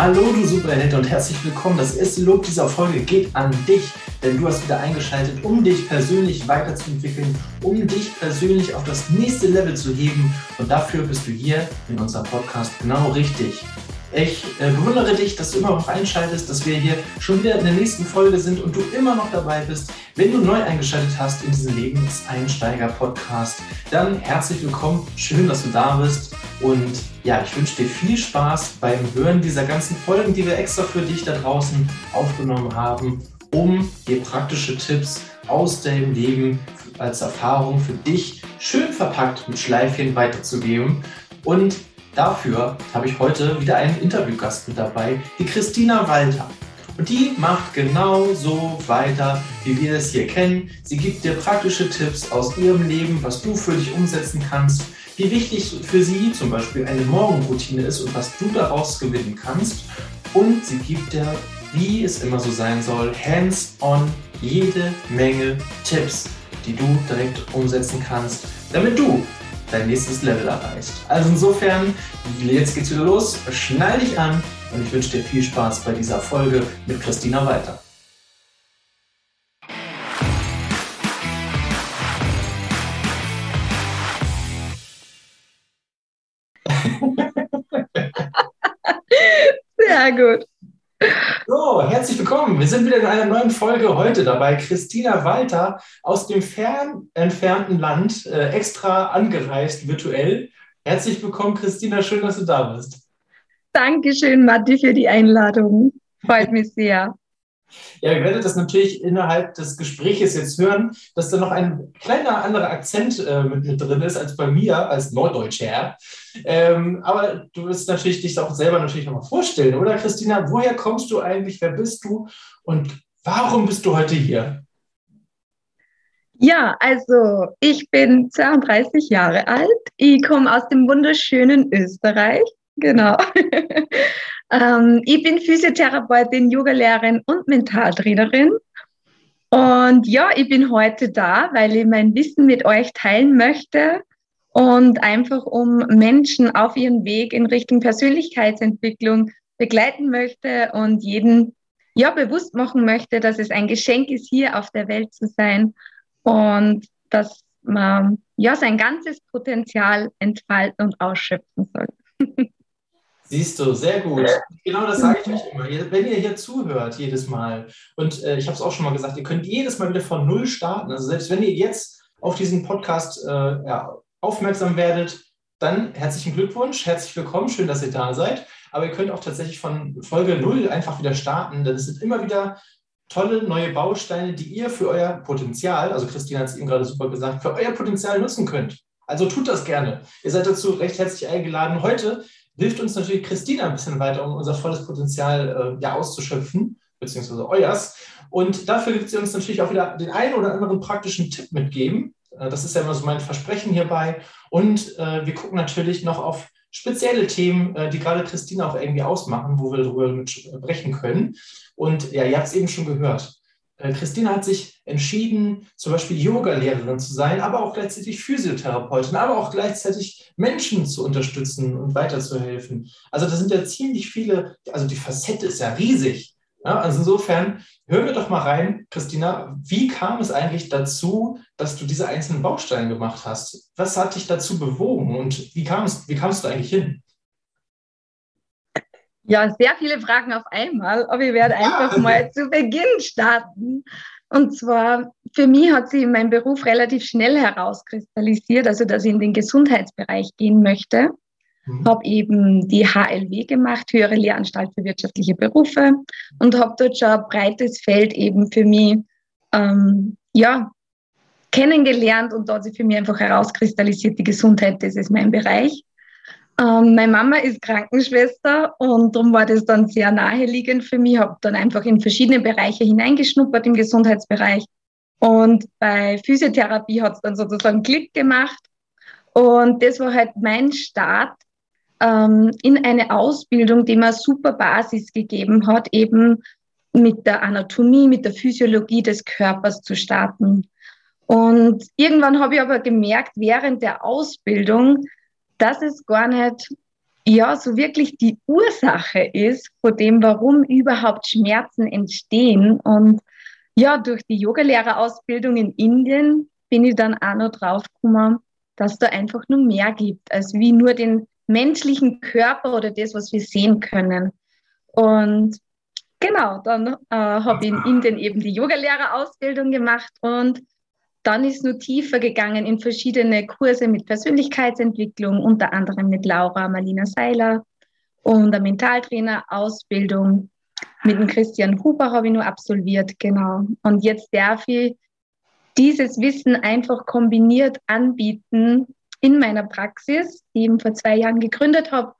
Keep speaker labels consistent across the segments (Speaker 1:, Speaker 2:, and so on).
Speaker 1: Hallo du Superheld und herzlich willkommen. Das erste Lob dieser Folge geht an dich, denn du hast wieder eingeschaltet, um dich persönlich weiterzuentwickeln, um dich persönlich auf das nächste Level zu heben und dafür bist du hier in unserem Podcast genau richtig. Ich äh, bewundere dich, dass du immer noch einschaltest, dass wir hier schon wieder in der nächsten Folge sind und du immer noch dabei bist. Wenn du neu eingeschaltet hast in diesen Lebenseinsteiger-Podcast, dann herzlich willkommen. Schön, dass du da bist. Und ja, ich wünsche dir viel Spaß beim Hören dieser ganzen Folgen, die wir extra für dich da draußen aufgenommen haben, um dir praktische Tipps aus deinem Leben als Erfahrung für dich schön verpackt mit Schleifchen weiterzugeben. Und Dafür habe ich heute wieder einen Interviewgast mit dabei, die Christina Walter. Und die macht genau so weiter, wie wir es hier kennen. Sie gibt dir praktische Tipps aus ihrem Leben, was du für dich umsetzen kannst, wie wichtig für sie zum Beispiel eine Morgenroutine ist und was du daraus gewinnen kannst. Und sie gibt dir, wie es immer so sein soll, hands-on jede Menge Tipps, die du direkt umsetzen kannst, damit du dein nächstes Level erreichst. Also insofern, jetzt geht's wieder los. Schnall dich an und ich wünsche dir viel Spaß bei dieser Folge mit Christina Walter.
Speaker 2: Sehr gut.
Speaker 1: So, herzlich willkommen. Wir sind wieder in einer neuen Folge heute dabei. Christina Walter aus dem fern entfernten Land, äh, extra angereist virtuell. Herzlich willkommen, Christina. Schön, dass du da bist.
Speaker 2: Dankeschön, Matti, für die Einladung. Freut mich sehr.
Speaker 1: Ja, ihr werdet das natürlich innerhalb des Gespräches jetzt hören, dass da noch ein kleiner anderer Akzent äh, mit, mit, drin ist als bei mir als Norddeutscher. Ähm, aber du wirst natürlich dich auch selber natürlich nochmal vorstellen, oder Christina? Woher kommst du eigentlich? Wer bist du? Und warum bist du heute hier?
Speaker 2: Ja, also ich bin 32 Jahre alt. Ich komme aus dem wunderschönen Österreich. Genau. ähm, ich bin Physiotherapeutin, Yogalehrerin und Mentaltrainerin. Und ja, ich bin heute da, weil ich mein Wissen mit euch teilen möchte und einfach um Menschen auf ihren Weg in Richtung Persönlichkeitsentwicklung begleiten möchte und jeden ja bewusst machen möchte, dass es ein Geschenk ist, hier auf der Welt zu sein und dass man ja sein ganzes Potenzial entfalten und ausschöpfen soll.
Speaker 1: Siehst du, sehr gut. Genau das sage ich euch immer. Wenn ihr hier zuhört, jedes Mal, und äh, ich habe es auch schon mal gesagt, ihr könnt jedes Mal wieder von Null starten. Also selbst wenn ihr jetzt auf diesen Podcast äh, ja, aufmerksam werdet, dann herzlichen Glückwunsch, herzlich willkommen, schön, dass ihr da seid. Aber ihr könnt auch tatsächlich von Folge Null einfach wieder starten, denn es sind immer wieder tolle neue Bausteine, die ihr für euer Potenzial, also Christine hat es eben gerade super gesagt, für euer Potenzial nutzen könnt. Also tut das gerne. Ihr seid dazu recht herzlich eingeladen. Heute hilft uns natürlich Christina ein bisschen weiter, um unser volles Potenzial äh, ja, auszuschöpfen, beziehungsweise euers. Und dafür wird sie uns natürlich auch wieder den einen oder anderen praktischen Tipp mitgeben. Äh, das ist ja immer so mein Versprechen hierbei. Und äh, wir gucken natürlich noch auf spezielle Themen, äh, die gerade Christina auch irgendwie ausmachen, wo wir darüber sprechen können. Und ja, ihr habt es eben schon gehört. Äh, Christina hat sich entschieden, zum Beispiel Yoga-Lehrerin zu sein, aber auch gleichzeitig Physiotherapeutin, aber auch gleichzeitig Menschen zu unterstützen und weiterzuhelfen. Also da sind ja ziemlich viele, also die Facette ist ja riesig. Ja, also insofern hören wir doch mal rein, Christina, wie kam es eigentlich dazu, dass du diese einzelnen Bausteine gemacht hast? Was hat dich dazu bewogen und wie, kamst, wie kamst du eigentlich hin?
Speaker 2: Ja, sehr viele Fragen auf einmal, aber ich werde einfach mal zu Beginn starten. Und zwar, für mich hat sich mein Beruf relativ schnell herauskristallisiert, also dass ich in den Gesundheitsbereich gehen möchte. Mhm. Habe eben die HLW gemacht, Höhere Lehranstalt für wirtschaftliche Berufe, und habe dort schon ein breites Feld eben für mich ähm, ja, kennengelernt und da hat sich für mich einfach herauskristallisiert, die Gesundheit, das ist mein Bereich. Ähm, meine Mama ist Krankenschwester und darum war das dann sehr naheliegend für mich. Ich habe dann einfach in verschiedene Bereiche hineingeschnuppert im Gesundheitsbereich. Und bei Physiotherapie hat es dann sozusagen Klick gemacht. Und das war halt mein Start ähm, in eine Ausbildung, die mir super Basis gegeben hat, eben mit der Anatomie, mit der Physiologie des Körpers zu starten. Und irgendwann habe ich aber gemerkt, während der Ausbildung, dass es gar nicht ja so wirklich die Ursache ist von dem, warum überhaupt Schmerzen entstehen. Und ja, durch die Yogalehrerausbildung in Indien bin ich dann auch noch drauf gekommen, dass da einfach nur mehr gibt, als wie nur den menschlichen Körper oder das, was wir sehen können. Und genau, dann äh, habe ich in Indien eben die Yogalehrerausbildung gemacht und dann ist nur tiefer gegangen in verschiedene Kurse mit Persönlichkeitsentwicklung, unter anderem mit Laura Marlina Seiler und der Mentaltrainer-Ausbildung. Mit dem Christian Huber habe ich nur absolviert, genau. Und jetzt darf ich dieses Wissen einfach kombiniert anbieten in meiner Praxis, die ich eben vor zwei Jahren gegründet habe.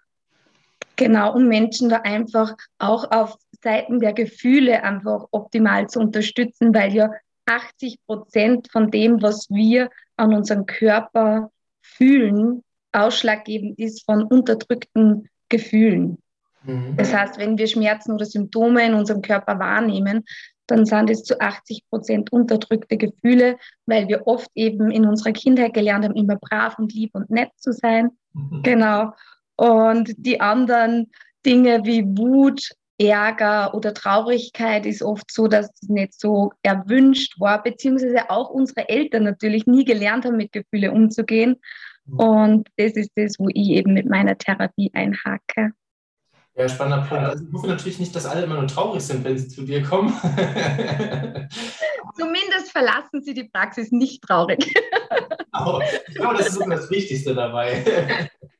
Speaker 2: Genau, um Menschen da einfach auch auf Seiten der Gefühle einfach optimal zu unterstützen, weil ja 80 Prozent von dem, was wir an unserem Körper fühlen, ausschlaggebend ist von unterdrückten Gefühlen. Mhm. Das heißt, wenn wir Schmerzen oder Symptome in unserem Körper wahrnehmen, dann sind es zu 80 Prozent unterdrückte Gefühle, weil wir oft eben in unserer Kindheit gelernt haben, immer brav und lieb und nett zu sein. Mhm. Genau. Und die anderen Dinge wie Wut, Ärger oder Traurigkeit ist oft so, dass es nicht so erwünscht war, beziehungsweise auch unsere Eltern natürlich nie gelernt haben, mit Gefühlen umzugehen. Mhm. Und das ist das, wo ich eben mit meiner Therapie einhake.
Speaker 1: Ja, spannender Punkt. Also ich hoffe natürlich nicht, dass alle immer nur traurig sind, wenn sie zu dir kommen.
Speaker 2: Zumindest verlassen sie die Praxis nicht traurig.
Speaker 1: Genau, ich glaube, das ist sogar das Wichtigste dabei.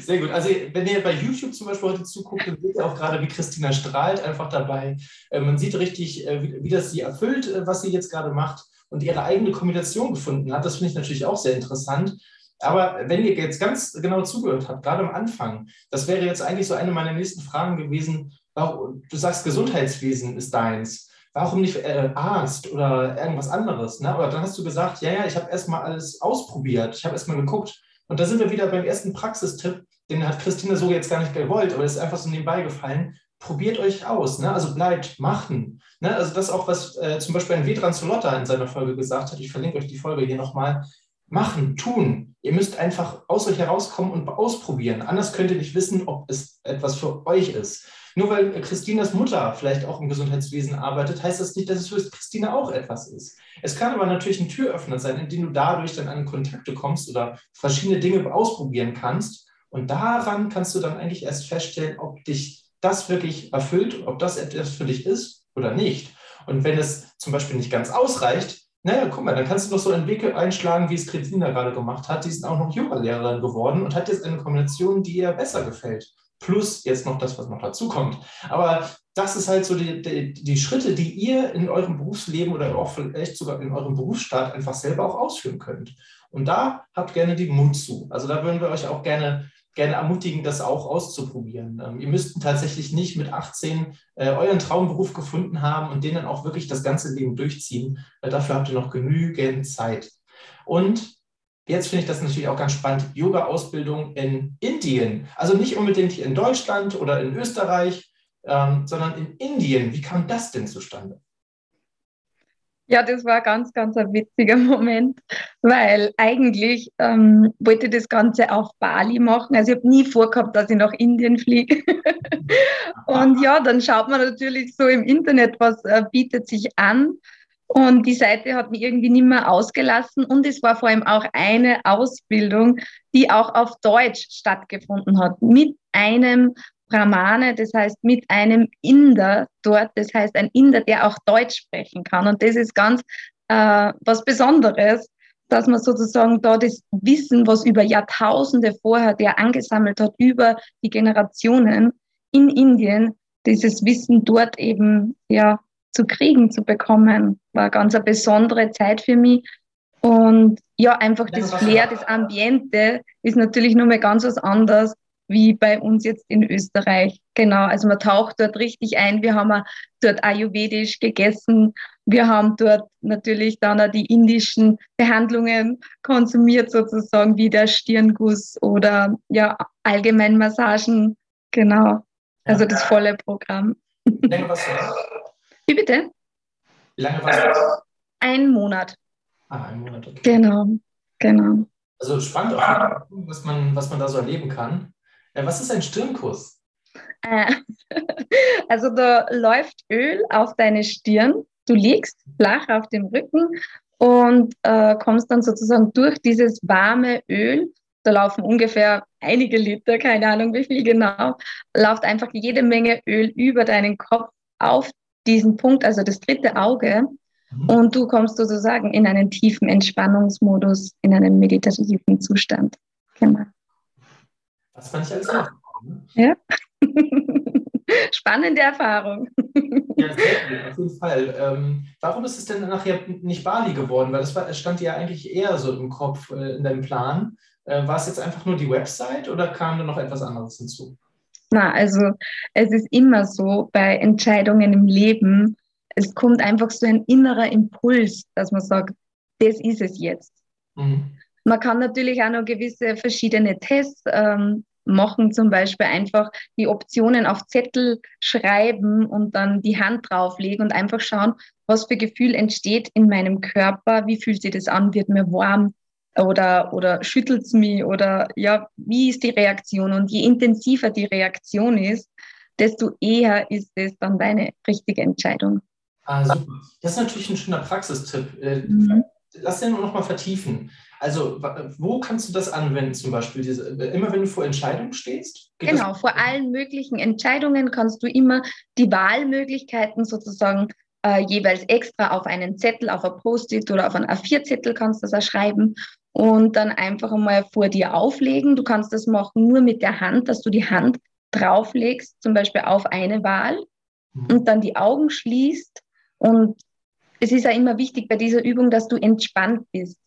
Speaker 1: Sehr gut. Also wenn ihr bei YouTube zum Beispiel heute zuguckt, dann seht ihr auch gerade, wie Christina strahlt einfach dabei. Äh, man sieht richtig, äh, wie das sie erfüllt, äh, was sie jetzt gerade macht und ihre eigene Kombination gefunden hat. Das finde ich natürlich auch sehr interessant. Aber wenn ihr jetzt ganz genau zugehört habt, gerade am Anfang, das wäre jetzt eigentlich so eine meiner nächsten Fragen gewesen. Du sagst, Gesundheitswesen ist deins. Warum nicht Arzt oder irgendwas anderes? Ne? Aber dann hast du gesagt, ja, ja, ich habe erstmal alles ausprobiert. Ich habe erstmal geguckt, und da sind wir wieder beim ersten Praxistipp, den hat Christine so jetzt gar nicht gewollt, aber das ist einfach so nebenbei gefallen. Probiert euch aus, ne? also bleibt machen. Ne? Also das auch, was äh, zum Beispiel ein Vedran Solotta in seiner Folge gesagt hat, ich verlinke euch die Folge hier nochmal, machen, tun. Ihr müsst einfach aus euch herauskommen und ausprobieren. Anders könnt ihr nicht wissen, ob es etwas für euch ist. Nur weil Christinas Mutter vielleicht auch im Gesundheitswesen arbeitet, heißt das nicht, dass es für Christine auch etwas ist. Es kann aber natürlich ein Türöffner sein, in dem du dadurch dann an Kontakte kommst oder verschiedene Dinge ausprobieren kannst. Und daran kannst du dann eigentlich erst feststellen, ob dich das wirklich erfüllt, ob das etwas für dich ist oder nicht. Und wenn es zum Beispiel nicht ganz ausreicht, naja, guck mal, dann kannst du doch so einen Weg einschlagen, wie es Christina gerade gemacht hat. Die ist auch noch Yoga-Lehrerin geworden und hat jetzt eine Kombination, die ihr besser gefällt plus jetzt noch das, was noch dazu kommt. Aber das ist halt so die, die, die, Schritte, die ihr in eurem Berufsleben oder auch vielleicht sogar in eurem Berufsstart einfach selber auch ausführen könnt. Und da habt gerne die Mut zu. Also da würden wir euch auch gerne, gerne ermutigen, das auch auszuprobieren. Ähm, ihr müsst tatsächlich nicht mit 18 äh, euren Traumberuf gefunden haben und den dann auch wirklich das ganze Leben durchziehen. Äh, dafür habt ihr noch genügend Zeit. Und Jetzt finde ich das natürlich auch ganz spannend. Yoga-Ausbildung in Indien. Also nicht unbedingt hier in Deutschland oder in Österreich, ähm, sondern in Indien. Wie kam das denn zustande?
Speaker 2: Ja, das war ganz, ganz ein witziger Moment, weil eigentlich ähm, wollte ich das Ganze auf Bali machen. Also ich habe nie vorgehabt, dass ich nach Indien fliege. Und ja, dann schaut man natürlich so im Internet, was äh, bietet sich an. Und die Seite hat mich irgendwie nicht mehr ausgelassen. Und es war vor allem auch eine Ausbildung, die auch auf Deutsch stattgefunden hat, mit einem Brahmane, das heißt mit einem Inder dort, das heißt ein Inder, der auch Deutsch sprechen kann. Und das ist ganz äh, was Besonderes, dass man sozusagen da das Wissen, was über Jahrtausende vorher der angesammelt hat, über die Generationen in Indien, dieses Wissen dort eben ja zu kriegen, zu bekommen, war ganz eine besondere Zeit für mich. Und ja, einfach das Flair, das Ambiente ist natürlich nochmal ganz was anderes wie bei uns jetzt in Österreich. Genau, also man taucht dort richtig ein. Wir haben dort ayurvedisch gegessen. Wir haben dort natürlich dann auch die indischen Behandlungen konsumiert, sozusagen wie der Stirnguss oder ja, allgemein Massagen. Genau, also das volle Programm. Wie bitte?
Speaker 1: Wie lange warst du?
Speaker 2: Ein Monat.
Speaker 1: Ah, ein Monat, okay.
Speaker 2: Genau, genau.
Speaker 1: Also spannend, auch, was man, was man da so erleben kann. Äh, was ist ein Stirnkuss?
Speaker 2: Äh, also da läuft Öl auf deine Stirn, du liegst flach auf dem Rücken und äh, kommst dann sozusagen durch dieses warme Öl. Da laufen ungefähr einige Liter, keine Ahnung wie viel genau, läuft einfach jede Menge Öl über deinen Kopf auf diesen Punkt, also das dritte Auge. Mhm. Und du kommst sozusagen in einen tiefen Entspannungsmodus, in einen meditativen Zustand. Genau.
Speaker 1: Das fand ich alles noch.
Speaker 2: Ja. Spannende Erfahrung.
Speaker 1: Ja, sehr gut, auf jeden Fall. Ähm, warum ist es denn nachher nicht Bali geworden? Weil das, war, stand ja eigentlich eher so im Kopf, äh, in deinem Plan. Äh, war es jetzt einfach nur die Website oder kam da noch etwas anderes hinzu?
Speaker 2: Na, also es ist immer so bei Entscheidungen im Leben, es kommt einfach so ein innerer Impuls, dass man sagt, das ist es jetzt. Mhm. Man kann natürlich auch noch gewisse verschiedene Tests ähm, machen, zum Beispiel einfach die Optionen auf Zettel schreiben und dann die Hand drauflegen und einfach schauen, was für Gefühl entsteht in meinem Körper, wie fühlt sich das an, wird mir warm oder, oder schüttelt es mich oder ja, wie ist die Reaktion? Und je intensiver die Reaktion ist, desto eher ist es dann deine richtige Entscheidung.
Speaker 1: Ah, super. Das ist natürlich ein schöner Praxistipp. Äh, mhm. Lass den noch mal vertiefen. Also, wo kannst du das anwenden, zum Beispiel? Diese, immer wenn du vor Entscheidungen stehst?
Speaker 2: Genau, vor allen möglichen Entscheidungen kannst du immer die Wahlmöglichkeiten sozusagen äh, jeweils extra auf einen Zettel, auf ein Post-it oder auf einen A4-Zettel kannst du das auch schreiben und dann einfach einmal vor dir auflegen. Du kannst das machen nur mit der Hand, dass du die Hand drauflegst, zum Beispiel auf eine Wahl mhm. und dann die Augen schließt. Und es ist ja immer wichtig bei dieser Übung, dass du entspannt bist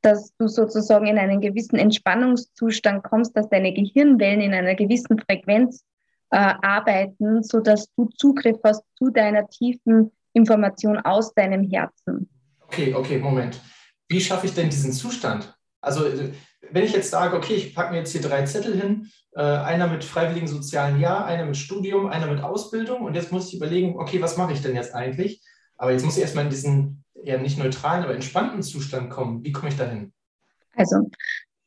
Speaker 2: dass du sozusagen in einen gewissen Entspannungszustand kommst, dass deine Gehirnwellen in einer gewissen Frequenz äh, arbeiten, sodass du Zugriff hast zu deiner tiefen Information aus deinem Herzen.
Speaker 1: Okay, okay, Moment. Wie schaffe ich denn diesen Zustand? Also wenn ich jetzt sage, okay, ich packe mir jetzt hier drei Zettel hin, äh, einer mit freiwilligen sozialen Jahr, einer mit Studium, einer mit Ausbildung und jetzt muss ich überlegen, okay, was mache ich denn jetzt eigentlich? Aber jetzt muss ich erstmal in diesen eher nicht neutralen, aber entspannten Zustand kommen. Wie komme ich dahin?
Speaker 2: Also,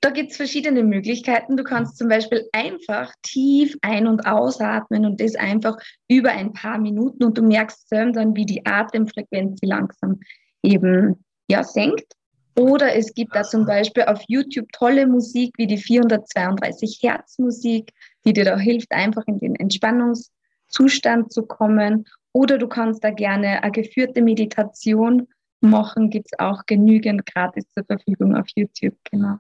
Speaker 2: da gibt es verschiedene Möglichkeiten. Du kannst zum Beispiel einfach tief ein- und ausatmen und das einfach über ein paar Minuten und du merkst dann, wie die Atemfrequenz langsam eben ja, senkt. Oder es gibt da zum Beispiel auf YouTube tolle Musik wie die 432 Hertz Musik, die dir da hilft, einfach in den Entspannungszustand zu kommen. Oder du kannst da gerne eine geführte Meditation machen, gibt es auch genügend gratis zur Verfügung auf YouTube. Genau.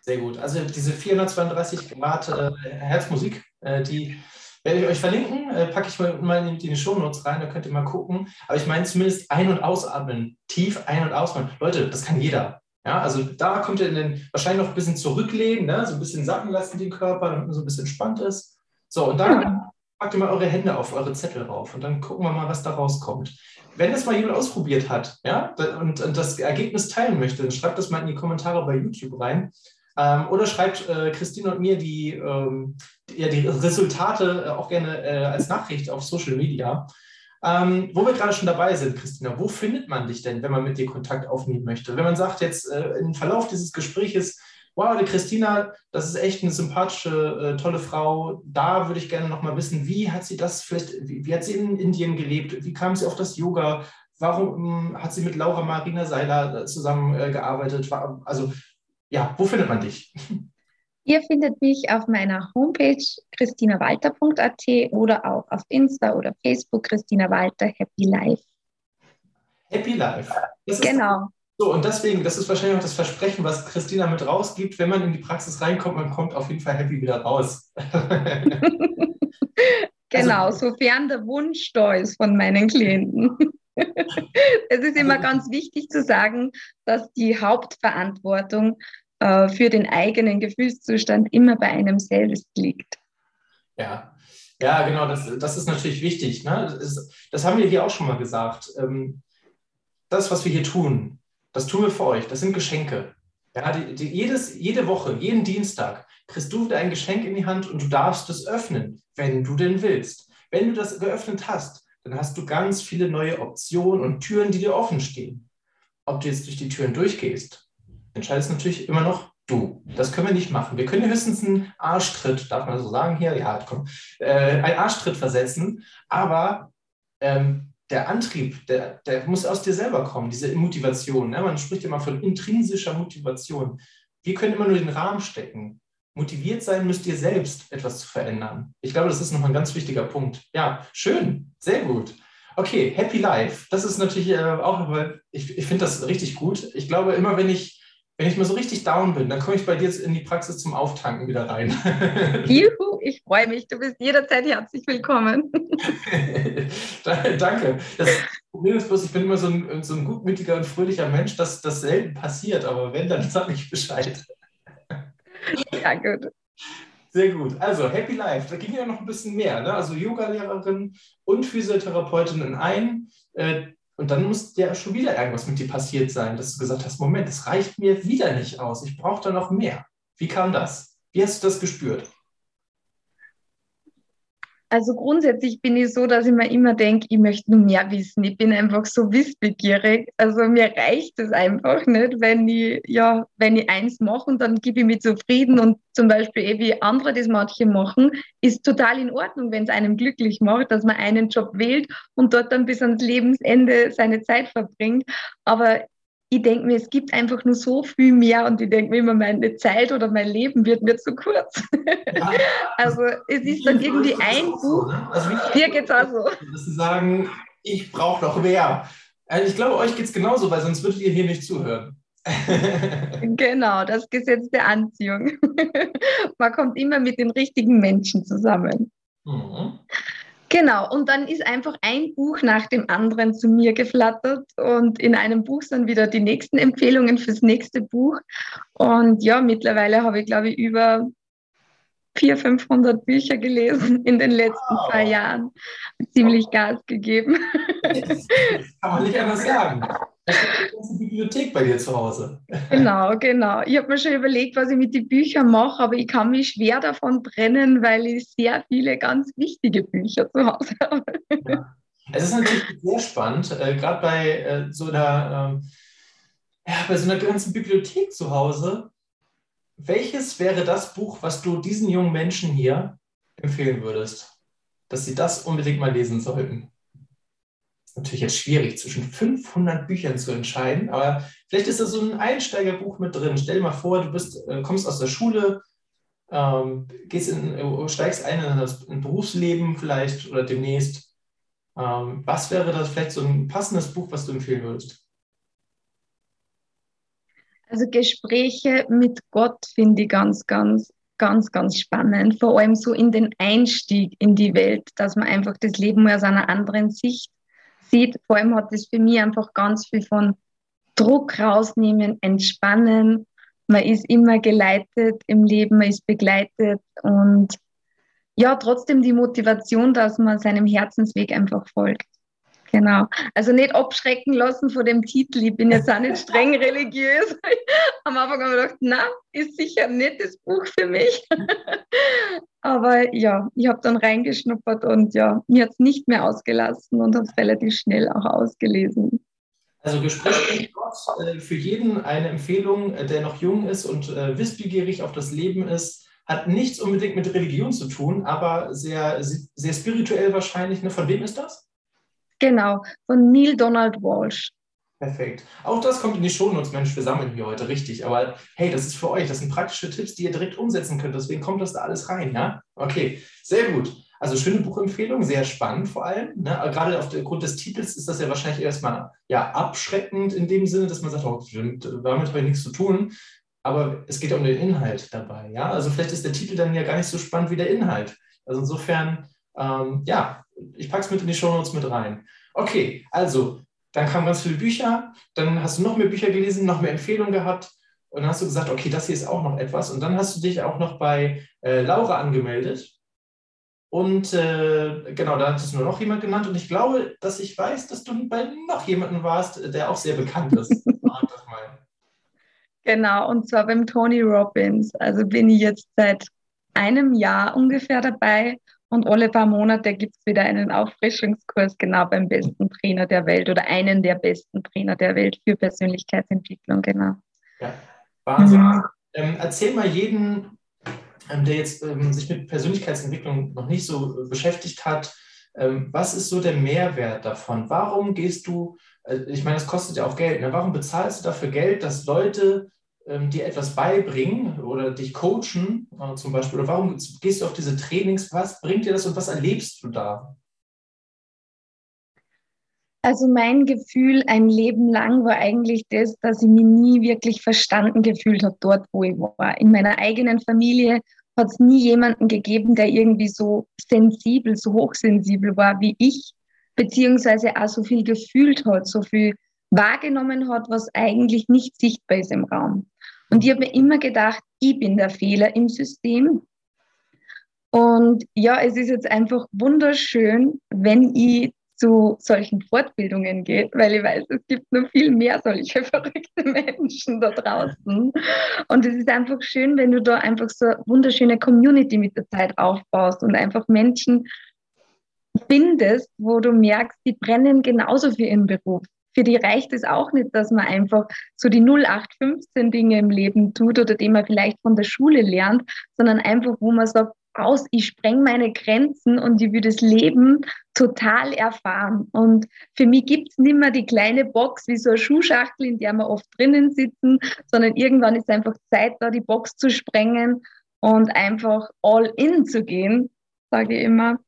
Speaker 1: Sehr gut. Also diese 432 Grad äh, Herzmusik, äh, die werde ich euch verlinken, äh, packe ich mal, mal in die Shownotes rein, da könnt ihr mal gucken. Aber ich meine zumindest ein- und ausatmen, tief ein- und ausatmen. Leute, das kann jeder. Ja, also da kommt ihr in den, wahrscheinlich noch ein bisschen zurücklegen, ne? so ein bisschen sacken lassen den Körper, damit man so ein bisschen entspannt ist. So, und dann packt ihr mal eure Hände auf eure Zettel rauf und dann gucken wir mal, was da rauskommt. Wenn das mal jemand ausprobiert hat ja, und, und das Ergebnis teilen möchte, dann schreibt das mal in die Kommentare bei YouTube rein. Ähm, oder schreibt äh, Christine und mir die, ähm, die, ja, die Resultate äh, auch gerne äh, als Nachricht auf Social Media. Ähm, wo wir gerade schon dabei sind, Christina, wo findet man dich denn, wenn man mit dir Kontakt aufnehmen möchte? Wenn man sagt, jetzt äh, im Verlauf dieses Gespräches, wow, die Christina, das ist echt eine sympathische, äh, tolle Frau. Da würde ich gerne noch mal wissen, wie hat sie das vielleicht, wie, wie, hat sie in Indien gelebt? Wie kam sie auf das Yoga? Warum ähm, hat sie mit Laura Marina Seiler äh, zusammengearbeitet? Äh, also, ja, wo findet man dich?
Speaker 2: Ihr findet mich auf meiner Homepage christinawalter.at oder auch auf Insta oder Facebook Christina Walter Happy Life.
Speaker 1: Happy Life.
Speaker 2: genau.
Speaker 1: So, und deswegen, das ist wahrscheinlich auch das Versprechen, was Christina mit rausgibt. Wenn man in die Praxis reinkommt, man kommt auf jeden Fall happy wieder raus.
Speaker 2: genau, also, sofern der Wunsch da ist von meinen Klienten. es ist immer also, ganz wichtig zu sagen, dass die Hauptverantwortung äh, für den eigenen Gefühlszustand immer bei einem selbst liegt.
Speaker 1: Ja, ja, genau, das, das ist natürlich wichtig. Ne? Das, das, haben wir hier auch schon mal gesagt. Ähm, das, was wir hier tun, das tun wir für euch. Das sind Geschenke. Ja, die, die, jedes, jede Woche, jeden Dienstag kriegst du wieder ein Geschenk in die Hand und du darfst es öffnen, wenn du denn willst. Wenn du das geöffnet hast, dann hast du ganz viele neue Optionen und Türen, die dir offen stehen. Ob du jetzt durch die Türen durchgehst, entscheidest natürlich immer noch du. Das können wir nicht machen. Wir können höchstens einen Arschtritt, darf man so sagen hier? Ja, komm, äh, einen Arschtritt versetzen, aber ähm, der Antrieb, der, der muss aus dir selber kommen, diese Motivation. Ne? Man spricht immer von intrinsischer Motivation. Wir können immer nur den Rahmen stecken. Motiviert sein müsst ihr selbst, etwas zu verändern. Ich glaube, das ist nochmal ein ganz wichtiger Punkt. Ja, schön, sehr gut. Okay, Happy Life. Das ist natürlich äh, auch, ich, ich finde das richtig gut. Ich glaube, immer wenn ich, wenn ich mal so richtig down bin, dann komme ich bei dir jetzt in die Praxis zum Auftanken wieder rein.
Speaker 2: Juhu, ich freue mich. Du bist jederzeit herzlich willkommen.
Speaker 1: Danke. Das Problem ist bloß, ich bin immer so ein, so ein gutmütiger und fröhlicher Mensch, dass das selten passiert. Aber wenn, dann sage ich Bescheid.
Speaker 2: Ja, gut.
Speaker 1: Sehr gut. Also Happy Life, da ging ja noch ein bisschen mehr. Ne? Also Yoga-Lehrerin und Physiotherapeutin in ein. Äh, und dann muss ja schon wieder irgendwas mit dir passiert sein, dass du gesagt hast, Moment, das reicht mir wieder nicht aus. Ich brauche da noch mehr. Wie kam das? Wie hast du das gespürt?
Speaker 2: Also grundsätzlich bin ich so, dass ich mir immer denke, ich möchte nur mehr wissen. Ich bin einfach so wissbegierig. Also mir reicht es einfach nicht, wenn ich, ja, wenn ich eins mache und dann gebe ich mich zufrieden und zum Beispiel eh wie andere das manche machen, ist total in Ordnung, wenn es einem glücklich macht, dass man einen Job wählt und dort dann bis ans Lebensende seine Zeit verbringt. Aber ich denke mir, es gibt einfach nur so viel mehr und ich denke mir immer, meine Zeit oder mein Leben wird mir zu kurz. Ja, also es ist dann irgendwie ein Buch. So, ne? also
Speaker 1: Hier geht es auch so. Dass sie sagen, ich brauche noch mehr. Also ich glaube, euch geht es genauso, weil sonst würdet ihr hier nicht zuhören.
Speaker 2: genau, das Gesetz der Anziehung. Man kommt immer mit den richtigen Menschen zusammen. Mhm. Genau, und dann ist einfach ein Buch nach dem anderen zu mir geflattert und in einem Buch sind wieder die nächsten Empfehlungen fürs nächste Buch. Und ja, mittlerweile habe ich, glaube ich, über 400, 500 Bücher gelesen in den letzten wow. zwei Jahren. Ziemlich Gas gegeben.
Speaker 1: Das kann man nicht anders sagen. Eine ganze Bibliothek bei dir zu Hause.
Speaker 2: Genau, genau. Ich habe mir schon überlegt, was ich mit den Büchern mache, aber ich kann mich schwer davon trennen, weil ich sehr viele ganz wichtige Bücher zu Hause habe.
Speaker 1: Ja. Es ist natürlich sehr spannend, äh, gerade bei äh, so einer, ähm, ja, bei so einer ganzen Bibliothek zu Hause. Welches wäre das Buch, was du diesen jungen Menschen hier empfehlen würdest, dass sie das unbedingt mal lesen sollten? Ist natürlich jetzt schwierig, zwischen 500 Büchern zu entscheiden, aber vielleicht ist da so ein Einsteigerbuch mit drin. Stell dir mal vor, du bist, äh, kommst aus der Schule, ähm, gehst in, äh, steigst ein in das in Berufsleben vielleicht oder demnächst. Ähm, was wäre das vielleicht so ein passendes Buch, was du empfehlen würdest?
Speaker 2: Also Gespräche mit Gott finde ich ganz, ganz, ganz, ganz spannend. Vor allem so in den Einstieg in die Welt, dass man einfach das Leben aus einer anderen Sicht sieht. Vor allem hat das für mich einfach ganz viel von Druck rausnehmen, entspannen. Man ist immer geleitet im Leben, man ist begleitet und ja, trotzdem die Motivation, dass man seinem Herzensweg einfach folgt. Genau. Also nicht abschrecken lassen von dem Titel. Ich bin jetzt auch nicht streng religiös. Am Anfang habe ich gedacht, na, ist sicher nicht das Buch für mich. Aber ja, ich habe dann reingeschnuppert und ja, mir hat es nicht mehr ausgelassen und habe es relativ schnell auch ausgelesen.
Speaker 1: Also Gespräch mit Gott, äh, für jeden eine Empfehlung, äh, der noch jung ist und äh, wissbegierig auf das Leben ist, hat nichts unbedingt mit Religion zu tun, aber sehr, sehr spirituell wahrscheinlich. Ne? Von wem ist das?
Speaker 2: Genau, von Neil Donald Walsh.
Speaker 1: Perfekt. Auch das kommt in die Shownotes, Mensch, wir sammeln hier heute richtig. Aber hey, das ist für euch, das sind praktische Tipps, die ihr direkt umsetzen könnt. Deswegen kommt das da alles rein, ja? Okay, sehr gut. Also schöne Buchempfehlung, sehr spannend vor allem. Ne? Gerade aufgrund des Titels ist das ja wahrscheinlich erstmal ja, abschreckend in dem Sinne, dass man sagt, oh, damit habe ich nichts zu tun. Aber es geht um den Inhalt dabei. Ja? Also vielleicht ist der Titel dann ja gar nicht so spannend wie der Inhalt. Also insofern, ähm, ja, ich packe es mit in die Shownotes mit rein. Okay, also dann kamen ganz viele Bücher, dann hast du noch mehr Bücher gelesen, noch mehr Empfehlungen gehabt und dann hast du gesagt, okay, das hier ist auch noch etwas. Und dann hast du dich auch noch bei äh, Laura angemeldet. Und äh, genau, da hattest du nur noch jemand genannt. Und ich glaube, dass ich weiß, dass du bei noch jemandem warst, der auch sehr bekannt ist.
Speaker 2: genau, und zwar beim Tony Robbins. Also bin ich jetzt seit einem Jahr ungefähr dabei und alle paar Monate gibt es wieder einen Auffrischungskurs genau beim besten Trainer der Welt oder einen der besten Trainer der Welt für Persönlichkeitsentwicklung, genau.
Speaker 1: Ja, Wahnsinn. Mhm. Ähm, erzähl mal jeden, ähm, der jetzt ähm, sich mit Persönlichkeitsentwicklung noch nicht so beschäftigt hat, ähm, was ist so der Mehrwert davon? Warum gehst du, äh, ich meine, das kostet ja auch Geld, ne? warum bezahlst du dafür Geld, dass Leute ähm, dir etwas beibringen oder dich coachen äh, zum Beispiel? Oder warum gehst du auf diese Trainings? Was bringt dir das und was erlebst du da?
Speaker 2: Also mein Gefühl ein Leben lang war eigentlich das, dass ich mich nie wirklich verstanden gefühlt habe dort, wo ich war. In meiner eigenen Familie hat es nie jemanden gegeben, der irgendwie so sensibel, so hochsensibel war wie ich, beziehungsweise auch so viel gefühlt hat, so viel wahrgenommen hat, was eigentlich nicht sichtbar ist im Raum. Und ich habe mir immer gedacht, ich bin der Fehler im System. Und ja, es ist jetzt einfach wunderschön, wenn ich zu solchen Fortbildungen gehe, weil ich weiß, es gibt noch viel mehr solche verrückte Menschen da draußen. Und es ist einfach schön, wenn du da einfach so eine wunderschöne Community mit der Zeit aufbaust und einfach Menschen findest, wo du merkst, die brennen genauso für ihren Beruf für die reicht es auch nicht, dass man einfach so die 0815 Dinge im Leben tut oder die man vielleicht von der Schule lernt, sondern einfach, wo man sagt, aus, ich spreng meine Grenzen und ich will das Leben total erfahren. Und für mich gibt es nicht mehr die kleine Box wie so eine Schuhschachtel, in der wir oft drinnen sitzen, sondern irgendwann ist einfach Zeit, da die Box zu sprengen und einfach all in zu gehen sage ich immer,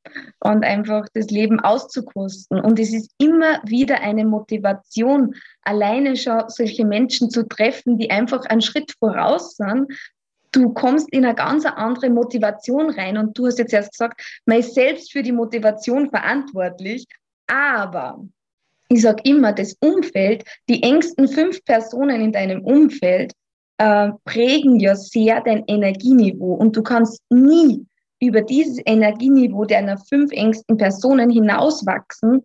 Speaker 2: und einfach das Leben auszukosten. Und es ist immer wieder eine Motivation, alleine schon solche Menschen zu treffen, die einfach einen Schritt voraus sind. Du kommst in eine ganz andere Motivation rein und du hast jetzt erst gesagt, man ist selbst für die Motivation verantwortlich, aber ich sage immer, das Umfeld, die engsten fünf Personen in deinem Umfeld äh, prägen ja sehr dein Energieniveau und du kannst nie über dieses Energieniveau deiner fünf engsten Personen hinauswachsen,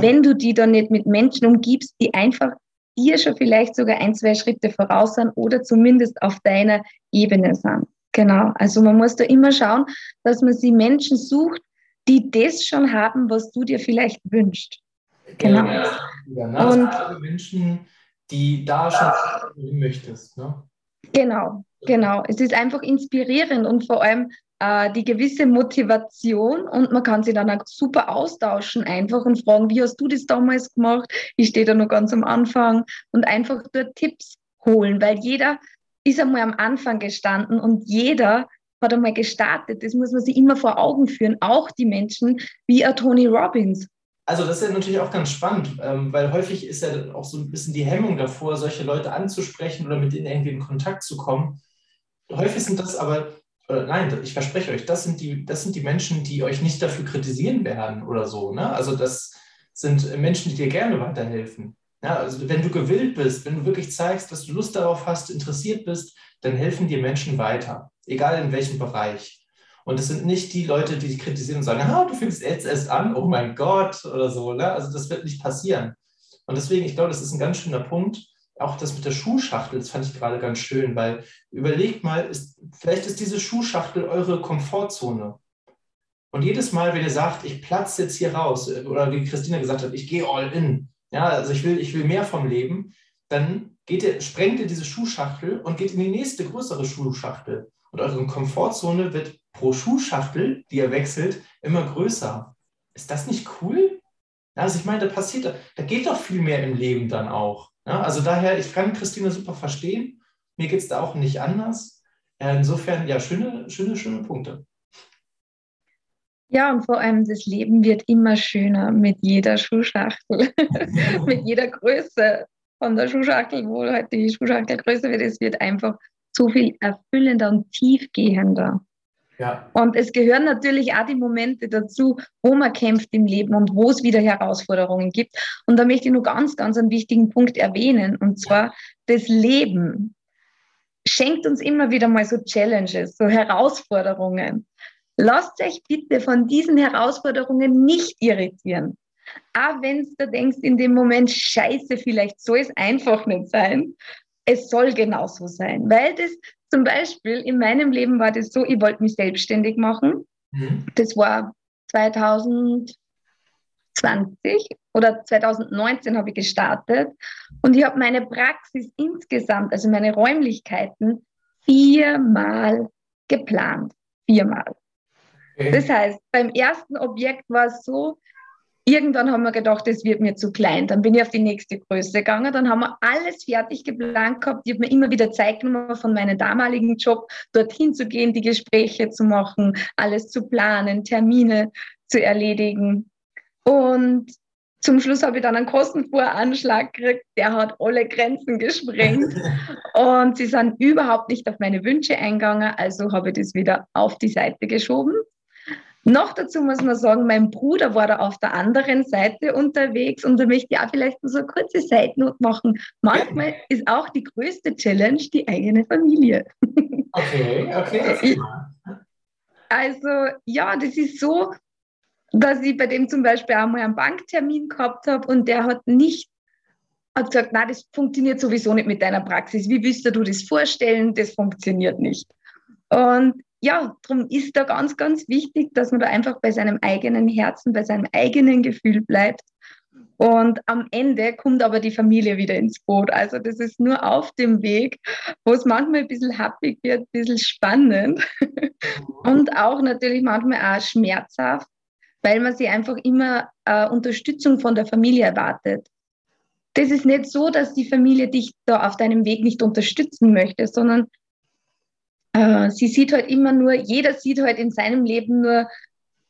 Speaker 2: wenn du die dann nicht mit Menschen umgibst, die einfach dir schon vielleicht sogar ein, zwei Schritte voraus sind oder zumindest auf deiner Ebene sind. Genau. Also man muss da immer schauen, dass man sie Menschen sucht, die das schon haben, was du dir vielleicht wünschst.
Speaker 1: Genau. Ja, ja, Und Menschen, die da schon hin möchtest. Ne?
Speaker 2: Genau, genau. Es ist einfach inspirierend und vor allem äh, die gewisse Motivation und man kann sich dann auch super austauschen einfach und fragen, wie hast du das damals gemacht? Ich stehe da noch ganz am Anfang und einfach dort Tipps holen, weil jeder ist einmal am Anfang gestanden und jeder hat einmal gestartet. Das muss man sich immer vor Augen führen, auch die Menschen wie ein Tony Robbins.
Speaker 1: Also das ist ja natürlich auch ganz spannend, ähm, weil häufig ist ja auch so ein bisschen die Hemmung davor, solche Leute anzusprechen oder mit denen irgendwie in Kontakt zu kommen. Häufig sind das aber nein, ich verspreche euch, das sind die, das sind die Menschen, die euch nicht dafür kritisieren werden oder so. Ne? Also das sind Menschen, die dir gerne weiterhelfen. Ja, also wenn du gewillt bist, wenn du wirklich zeigst, dass du Lust darauf hast, interessiert bist, dann helfen dir Menschen weiter, egal in welchem Bereich. Und es sind nicht die Leute, die dich kritisieren und sagen, ah, du fängst jetzt erst an, oh mein Gott oder so. Ne? Also das wird nicht passieren. Und deswegen, ich glaube, das ist ein ganz schöner Punkt, auch das mit der Schuhschachtel, das fand ich gerade ganz schön, weil überlegt mal, ist, vielleicht ist diese Schuhschachtel eure Komfortzone. Und jedes Mal, wenn ihr sagt, ich platze jetzt hier raus, oder wie Christina gesagt hat, ich gehe all in, ja, also ich will, ich will mehr vom Leben, dann geht ihr, sprengt ihr diese Schuhschachtel und geht in die nächste größere Schuhschachtel. Und eure Komfortzone wird pro Schuhschachtel, die ihr wechselt, immer größer. Ist das nicht cool? Also ich meine, da passiert, da geht doch viel mehr im Leben dann auch. Ja, also daher, ich kann Christine super verstehen. Mir geht es da auch nicht anders. Insofern, ja, schöne, schöne, schöne Punkte.
Speaker 2: Ja, und vor allem das Leben wird immer schöner mit jeder Schuhschachtel, mit jeder Größe von der Schuhschachtel, wo halt die Schuhschachtel größer wird. Es wird einfach so viel erfüllender und tiefgehender. Ja. Und es gehören natürlich auch die Momente dazu, wo man kämpft im Leben und wo es wieder Herausforderungen gibt. Und da möchte ich nur ganz, ganz einen wichtigen Punkt erwähnen, und zwar das Leben schenkt uns immer wieder mal so Challenges, so Herausforderungen. Lasst euch bitte von diesen Herausforderungen nicht irritieren. Auch wenn du denkst in dem Moment, scheiße, vielleicht soll es einfach nicht sein. Es soll genauso sein, weil das zum Beispiel in meinem Leben war das so, ich wollte mich selbstständig machen. Mhm. Das war 2020 oder 2019 habe ich gestartet und ich habe meine Praxis insgesamt, also meine Räumlichkeiten, viermal geplant. Viermal. Okay. Das heißt, beim ersten Objekt war es so, irgendwann haben wir gedacht, es wird mir zu klein. Dann bin ich auf die nächste Größe gegangen. Dann haben wir alles fertig geplant gehabt. Ich habe mir immer wieder Zeit genommen von meinem damaligen Job, dorthin zu gehen, die Gespräche zu machen, alles zu planen, Termine zu erledigen. Und zum Schluss habe ich dann einen Kostenvoranschlag gekriegt, der hat alle Grenzen gesprengt. und sie sind überhaupt nicht auf meine Wünsche eingegangen, also habe ich das wieder auf die Seite geschoben. Noch dazu muss man sagen, mein Bruder war da auf der anderen Seite unterwegs und da möchte ich auch vielleicht so eine kurze Seitnote machen. Manchmal ist auch die größte Challenge die eigene Familie.
Speaker 1: Okay, okay.
Speaker 2: Also ja, das ist so, dass ich bei dem zum Beispiel einmal einen Banktermin gehabt habe und der hat nicht hat gesagt, na, das funktioniert sowieso nicht mit deiner Praxis. Wie willst du das vorstellen? Das funktioniert nicht. Und ja, darum ist da ganz, ganz wichtig, dass man da einfach bei seinem eigenen Herzen, bei seinem eigenen Gefühl bleibt. Und am Ende kommt aber die Familie wieder ins Boot. Also das ist nur auf dem Weg, wo es manchmal ein bisschen happig wird, ein bisschen spannend und auch natürlich manchmal auch schmerzhaft, weil man sich einfach immer äh, Unterstützung von der Familie erwartet. Das ist nicht so, dass die Familie dich da auf deinem Weg nicht unterstützen möchte, sondern äh, sie sieht halt immer nur, jeder sieht halt in seinem Leben nur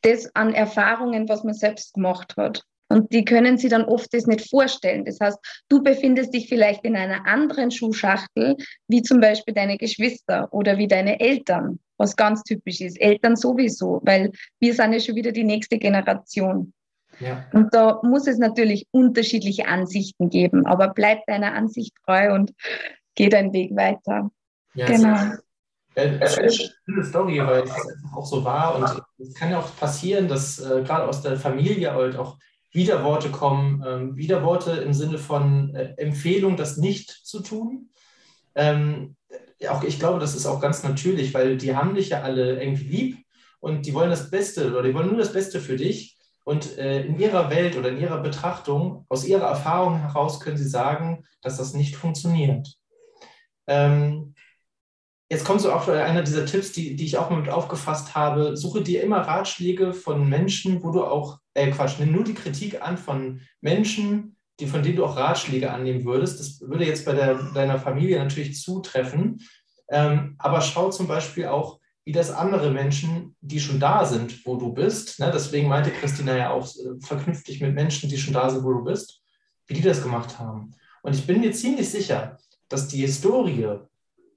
Speaker 2: das an Erfahrungen, was man selbst gemacht hat. Und die können sie dann oft das nicht vorstellen. Das heißt, du befindest dich vielleicht in einer anderen Schuhschachtel, wie zum Beispiel deine Geschwister oder wie deine Eltern, was ganz typisch ist. Eltern sowieso, weil wir sind ja schon wieder die nächste Generation. Ja. Und da muss es natürlich unterschiedliche Ansichten geben, aber bleib deiner Ansicht treu und geh deinen Weg weiter.
Speaker 1: Ja, genau. Das ist eine schöne Story, weil es auch so war. Und es kann ja auch passieren, dass äh, gerade aus der Familie halt auch Widerworte kommen. Ähm, Widerworte im Sinne von äh, Empfehlung, das nicht zu tun. Ähm, auch ich glaube, das ist auch ganz natürlich, weil die haben dich ja alle irgendwie lieb und die wollen das Beste oder die wollen nur das Beste für dich. Und äh, in ihrer Welt oder in ihrer Betrachtung, aus ihrer Erfahrung heraus können sie sagen, dass das nicht funktioniert. Ähm, Jetzt kommt so auch einer dieser Tipps, die, die ich auch mal mit aufgefasst habe. Suche dir immer Ratschläge von Menschen, wo du auch, äh Quatsch, nimm nur die Kritik an von Menschen, die, von denen du auch Ratschläge annehmen würdest. Das würde jetzt bei der, deiner Familie natürlich zutreffen. Ähm, aber schau zum Beispiel auch, wie das andere Menschen, die schon da sind, wo du bist, ne, deswegen meinte Christina ja auch, äh, verknüpft dich mit Menschen, die schon da sind, wo du bist, wie die das gemacht haben. Und ich bin mir ziemlich sicher, dass die Historie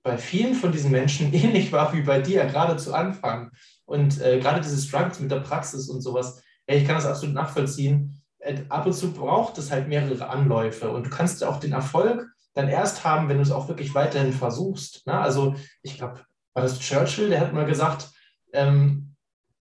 Speaker 1: bei vielen von diesen Menschen ähnlich war wie bei dir, gerade zu Anfang. Und äh, gerade diese Struggles mit der Praxis und sowas, ja, ich kann das absolut nachvollziehen. Äh, ab und zu braucht es halt mehrere Anläufe und du kannst auch den Erfolg dann erst haben, wenn du es auch wirklich weiterhin versuchst. Ne? Also ich glaube, war das Churchill, der hat mal gesagt, ähm,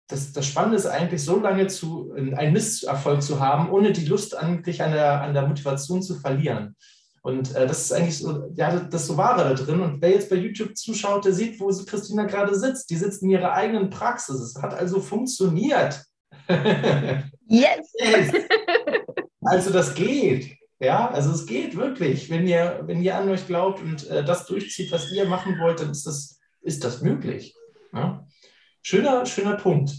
Speaker 1: das, das Spannende ist eigentlich so lange zu, einen Misserfolg zu haben, ohne die Lust eigentlich an der, an der Motivation zu verlieren. Und äh, das ist eigentlich so, ja, das so Wahre da drin. Und wer jetzt bei YouTube zuschaut, der sieht, wo Christina gerade sitzt. Die sitzt in ihrer eigenen Praxis. Es hat also funktioniert.
Speaker 2: Yes! yes.
Speaker 1: Also das geht. Ja, also es geht wirklich. Wenn ihr, wenn ihr an euch glaubt und äh, das durchzieht, was ihr machen wollt, dann ist das, ist das möglich. Ja? Schöner, schöner Punkt.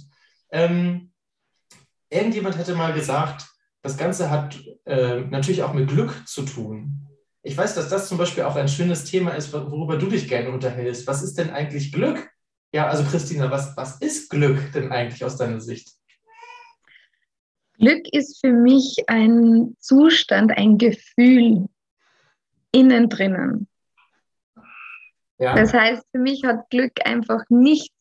Speaker 1: Ähm, irgendjemand hätte mal gesagt, das Ganze hat äh, natürlich auch mit Glück zu tun. Ich weiß, dass das zum Beispiel auch ein schönes Thema ist, worüber du dich gerne unterhältst. Was ist denn eigentlich Glück? Ja, also Christina, was, was ist Glück denn eigentlich aus deiner Sicht?
Speaker 2: Glück ist für mich ein Zustand, ein Gefühl innen drinnen. Ja. Das heißt, für mich hat Glück einfach nichts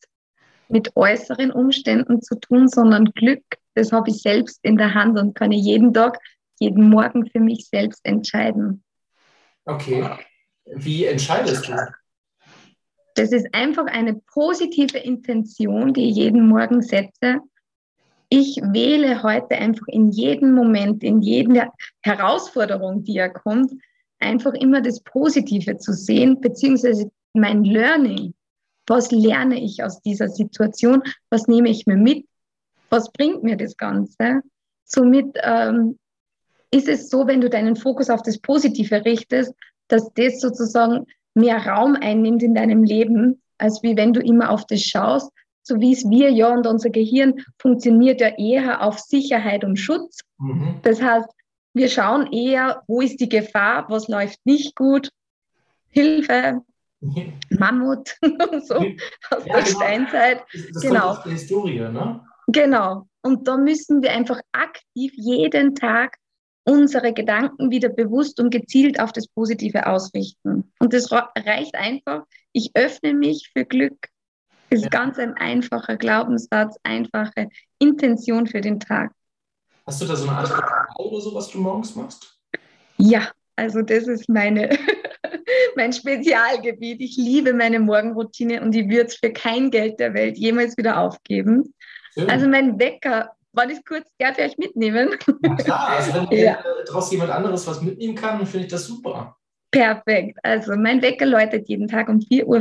Speaker 2: mit äußeren Umständen zu tun, sondern Glück, das habe ich selbst in der Hand und kann ich jeden Tag, jeden Morgen für mich selbst entscheiden.
Speaker 1: Okay. Wie entscheidest du?
Speaker 2: Das ist einfach eine positive Intention, die ich jeden Morgen setze. Ich wähle heute einfach in jedem Moment, in jeder Herausforderung, die ja kommt, einfach immer das Positive zu sehen, beziehungsweise mein Learning. Was lerne ich aus dieser Situation? Was nehme ich mir mit? Was bringt mir das Ganze? Somit ähm, ist es so, wenn du deinen Fokus auf das Positive richtest, dass das sozusagen mehr Raum einnimmt in deinem Leben, als wie wenn du immer auf das schaust, so wie es wir ja und unser Gehirn funktioniert ja eher auf Sicherheit und Schutz. Mhm. Das heißt, wir schauen eher, wo ist die Gefahr, was läuft nicht gut, Hilfe, mhm. Mammut, so aus ja, der genau. Steinzeit.
Speaker 1: Das genau. aus der Historie, ne?
Speaker 2: Genau. Und da müssen wir einfach aktiv jeden Tag unsere Gedanken wieder bewusst und gezielt auf das Positive ausrichten. Und das reicht einfach. Ich öffne mich für Glück. Das ist ja. ganz ein einfacher Glaubenssatz, einfache Intention für den Tag.
Speaker 1: Hast du da so eine Art Ritual oder so, was du morgens machst?
Speaker 2: Ja, also das ist meine, mein Spezialgebiet. Ich liebe meine Morgenroutine und ich würde es für kein Geld der Welt jemals wieder aufgeben. Schön. Also mein Wecker wollte ich kurz gerne für euch mitnehmen?
Speaker 1: Ja, klar, also wenn ja. daraus jemand anderes was mitnehmen kann, finde ich das super.
Speaker 2: Perfekt. Also mein Wecker läutet jeden Tag um 4.45
Speaker 1: Uhr.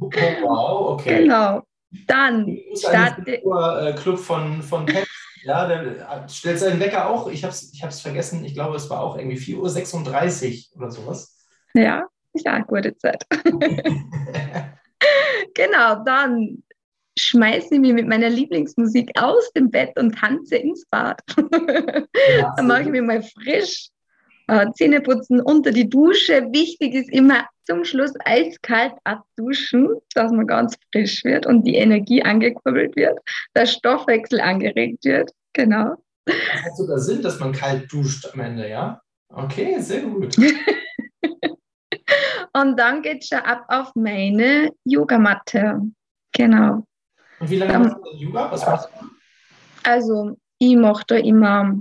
Speaker 1: Oh, wow, okay.
Speaker 2: Genau. Dann
Speaker 1: starte äh, Club von, von Pets. Ja, der äh, stellt seinen Wecker auch. Ich habe es ich vergessen. Ich glaube, es war auch irgendwie 4.36 Uhr oder sowas.
Speaker 2: Ja, ja, gute Zeit. genau, dann schmeiße ich mich mit meiner Lieblingsmusik aus dem Bett und tanze ins Bad. Ja, Dann mache ich mich mal frisch, äh, Zähne putzen unter die Dusche. Wichtig ist immer zum Schluss eiskalt abduschen, dass man ganz frisch wird und die Energie angekurbelt wird, der Stoffwechsel angeregt wird. Genau.
Speaker 1: Das hat sogar Sinn, dass man kalt duscht am Ende, ja? Okay, sehr gut.
Speaker 2: und dann geht es schon ab auf meine Yogamatte. Genau.
Speaker 1: Und wie lange machst du Yoga? Was machst du?
Speaker 2: Also, ich mache da immer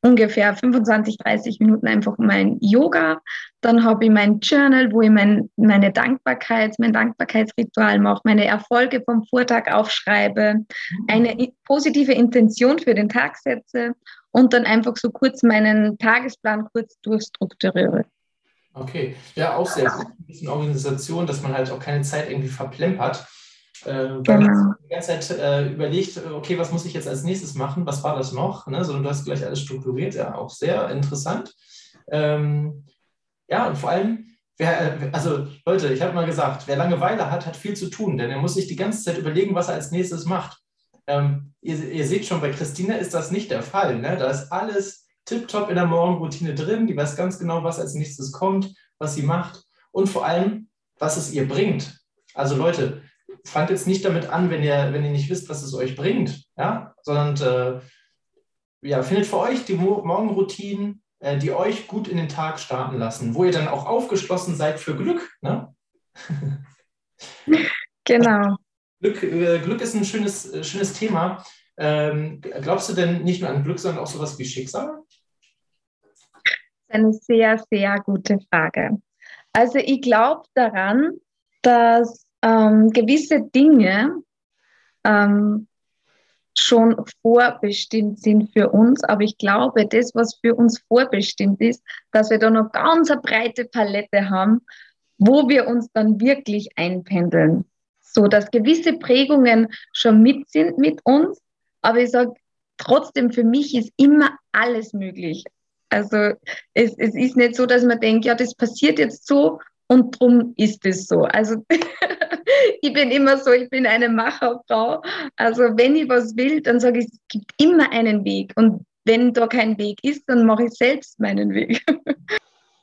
Speaker 2: ungefähr 25, 30 Minuten einfach mein Yoga. Dann habe ich mein Journal, wo ich mein, meine Dankbarkeit, mein Dankbarkeitsritual mache, meine Erfolge vom Vortag aufschreibe, eine positive Intention für den Tag setze und dann einfach so kurz meinen Tagesplan kurz durchstrukturiere.
Speaker 1: Okay, ja, auch sehr gut. Ein bisschen Organisation, dass man halt auch keine Zeit irgendwie verplempert. Äh, genau. die ganze Zeit äh, überlegt, okay, was muss ich jetzt als nächstes machen? Was war das noch? Ne? Sondern du hast gleich alles strukturiert, ja, auch sehr interessant. Ähm, ja, und vor allem, wer, äh, also Leute, ich habe mal gesagt, wer Langeweile hat, hat viel zu tun, denn er muss sich die ganze Zeit überlegen, was er als nächstes macht. Ähm, ihr, ihr, seht schon, bei Christina ist das nicht der Fall. Ne? Da ist alles tiptop in der Morgenroutine drin. Die weiß ganz genau, was als nächstes kommt, was sie macht und vor allem, was es ihr bringt. Also Leute, fangt jetzt nicht damit an, wenn ihr, wenn ihr nicht wisst, was es euch bringt, ja, sondern äh, ja, findet für euch die Morgenroutinen, äh, die euch gut in den Tag starten lassen, wo ihr dann auch aufgeschlossen seid für Glück. Ne?
Speaker 2: Genau.
Speaker 1: Glück, äh, Glück ist ein schönes, äh, schönes Thema. Ähm, glaubst du denn nicht nur an Glück, sondern auch sowas wie Schicksal?
Speaker 2: Eine sehr, sehr gute Frage. Also ich glaube daran, dass ähm, gewisse Dinge ähm, schon vorbestimmt sind für uns. Aber ich glaube, das, was für uns vorbestimmt ist, dass wir da noch ganz eine breite Palette haben, wo wir uns dann wirklich einpendeln. So dass gewisse Prägungen schon mit sind mit uns. Aber ich sage, trotzdem, für mich ist immer alles möglich. Also es, es ist nicht so, dass man denkt, ja, das passiert jetzt so und drum ist es so. Also ich bin immer so, ich bin eine Macherfrau. Also wenn ich was will, dann sage ich, es gibt immer einen Weg. Und wenn da kein Weg ist, dann mache ich selbst meinen Weg.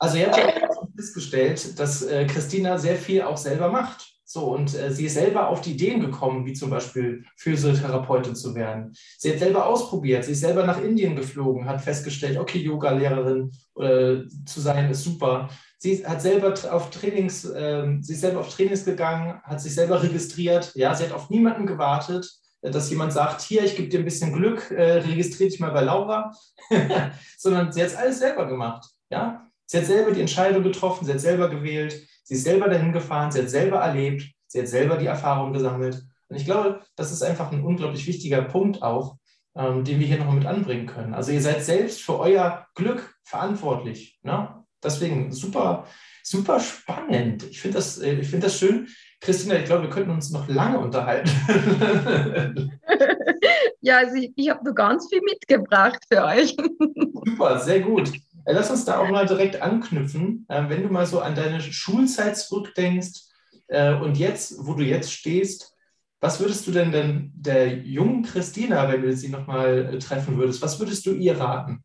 Speaker 1: Also ihr habt ja festgestellt, dass äh, Christina sehr viel auch selber macht. So, und äh, sie ist selber auf die Ideen gekommen, wie zum Beispiel Physiotherapeutin zu werden. Sie hat selber ausprobiert, sie ist selber nach Indien geflogen, hat festgestellt, okay, Yoga-Lehrerin äh, zu sein ist super. Sie hat selber auf Trainings, äh, sie ist selber auf Trainings gegangen, hat sich selber registriert. Ja, sie hat auf niemanden gewartet, dass jemand sagt, hier, ich gebe dir ein bisschen Glück, äh, registriere dich mal bei Laura, sondern sie hat es alles selber gemacht. Ja, sie hat selber die Entscheidung getroffen, sie hat selber gewählt Sie ist selber dahin gefahren, sie hat selber erlebt, sie hat selber die Erfahrung gesammelt. Und ich glaube, das ist einfach ein unglaublich wichtiger Punkt auch, ähm, den wir hier noch mit anbringen können. Also ihr seid selbst für euer Glück verantwortlich. Ne? Deswegen super, super spannend. Ich finde das, äh, find das schön. Christina, ich glaube, wir könnten uns noch lange unterhalten.
Speaker 2: ja, also ich, ich habe nur ganz viel mitgebracht für euch.
Speaker 1: Super, sehr gut. Äh, lass uns da auch mal direkt anknüpfen. Äh, wenn du mal so an deine Schulzeit zurückdenkst äh, und jetzt, wo du jetzt stehst, was würdest du denn, denn der jungen Christina, wenn du sie nochmal treffen würdest, was würdest du ihr raten?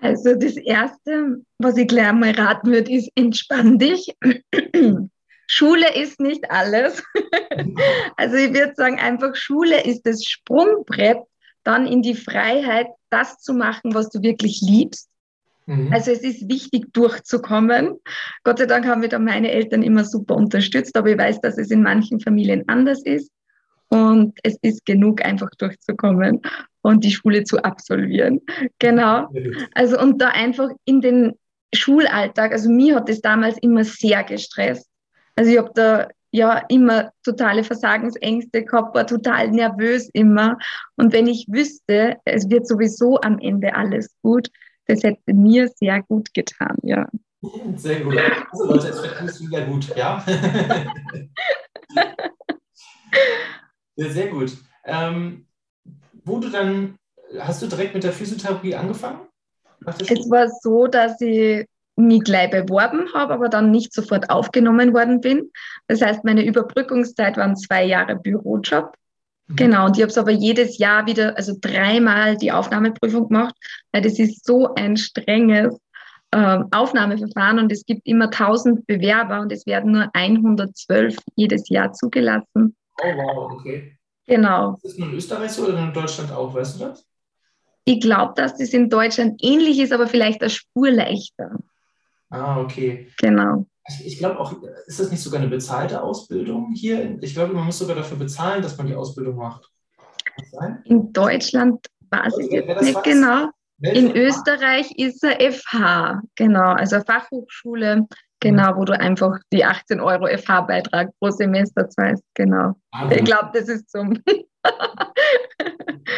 Speaker 2: Also das Erste, was ich gleich mal raten würde, ist, entspann dich. Schule ist nicht alles. also ich würde sagen, einfach Schule ist das Sprungbrett dann in die Freiheit, das zu machen, was du wirklich liebst. Mhm. Also es ist wichtig, durchzukommen. Gott sei Dank haben wir da meine Eltern immer super unterstützt, aber ich weiß, dass es in manchen Familien anders ist. Und es ist genug, einfach durchzukommen und die Schule zu absolvieren. Genau. Also und da einfach in den Schulalltag, also mir hat es damals immer sehr gestresst. Also ich habe da ja immer totale Versagensängste gehabt, war total nervös immer. Und wenn ich wüsste, es wird sowieso am Ende alles gut, das hätte mir sehr gut getan, ja.
Speaker 1: Sehr gut. Also Leute, es wird alles wieder gut, ja? sehr gut. Ähm, wo du dann, hast du direkt mit der Physiotherapie angefangen?
Speaker 2: Es war so, dass ich mich gleich beworben habe, aber dann nicht sofort aufgenommen worden bin. Das heißt, meine Überbrückungszeit waren zwei Jahre Bürojob. Mhm. Genau, und ich habe es aber jedes Jahr wieder, also dreimal die Aufnahmeprüfung gemacht, weil das ist so ein strenges äh, Aufnahmeverfahren und es gibt immer 1000 Bewerber und es werden nur 112 jedes Jahr zugelassen.
Speaker 1: Oh wow, okay.
Speaker 2: Genau.
Speaker 1: Ist das nur in Österreich so oder in Deutschland auch, weißt du das?
Speaker 2: Ich glaube, dass das in Deutschland ähnlich ist, aber vielleicht eine Spur leichter.
Speaker 1: Ah, okay.
Speaker 2: Genau.
Speaker 1: Ich, ich glaube auch, ist das nicht sogar eine bezahlte Ausbildung hier? Ich glaube, man muss sogar dafür bezahlen, dass man die Ausbildung macht.
Speaker 2: In Deutschland weiß ich jetzt nicht genau. In Österreich ist er FH, genau, also Fachhochschule, genau, wo du einfach die 18 Euro FH-Beitrag pro Semester zahlst, genau. Ah, ich glaube, das ist zum.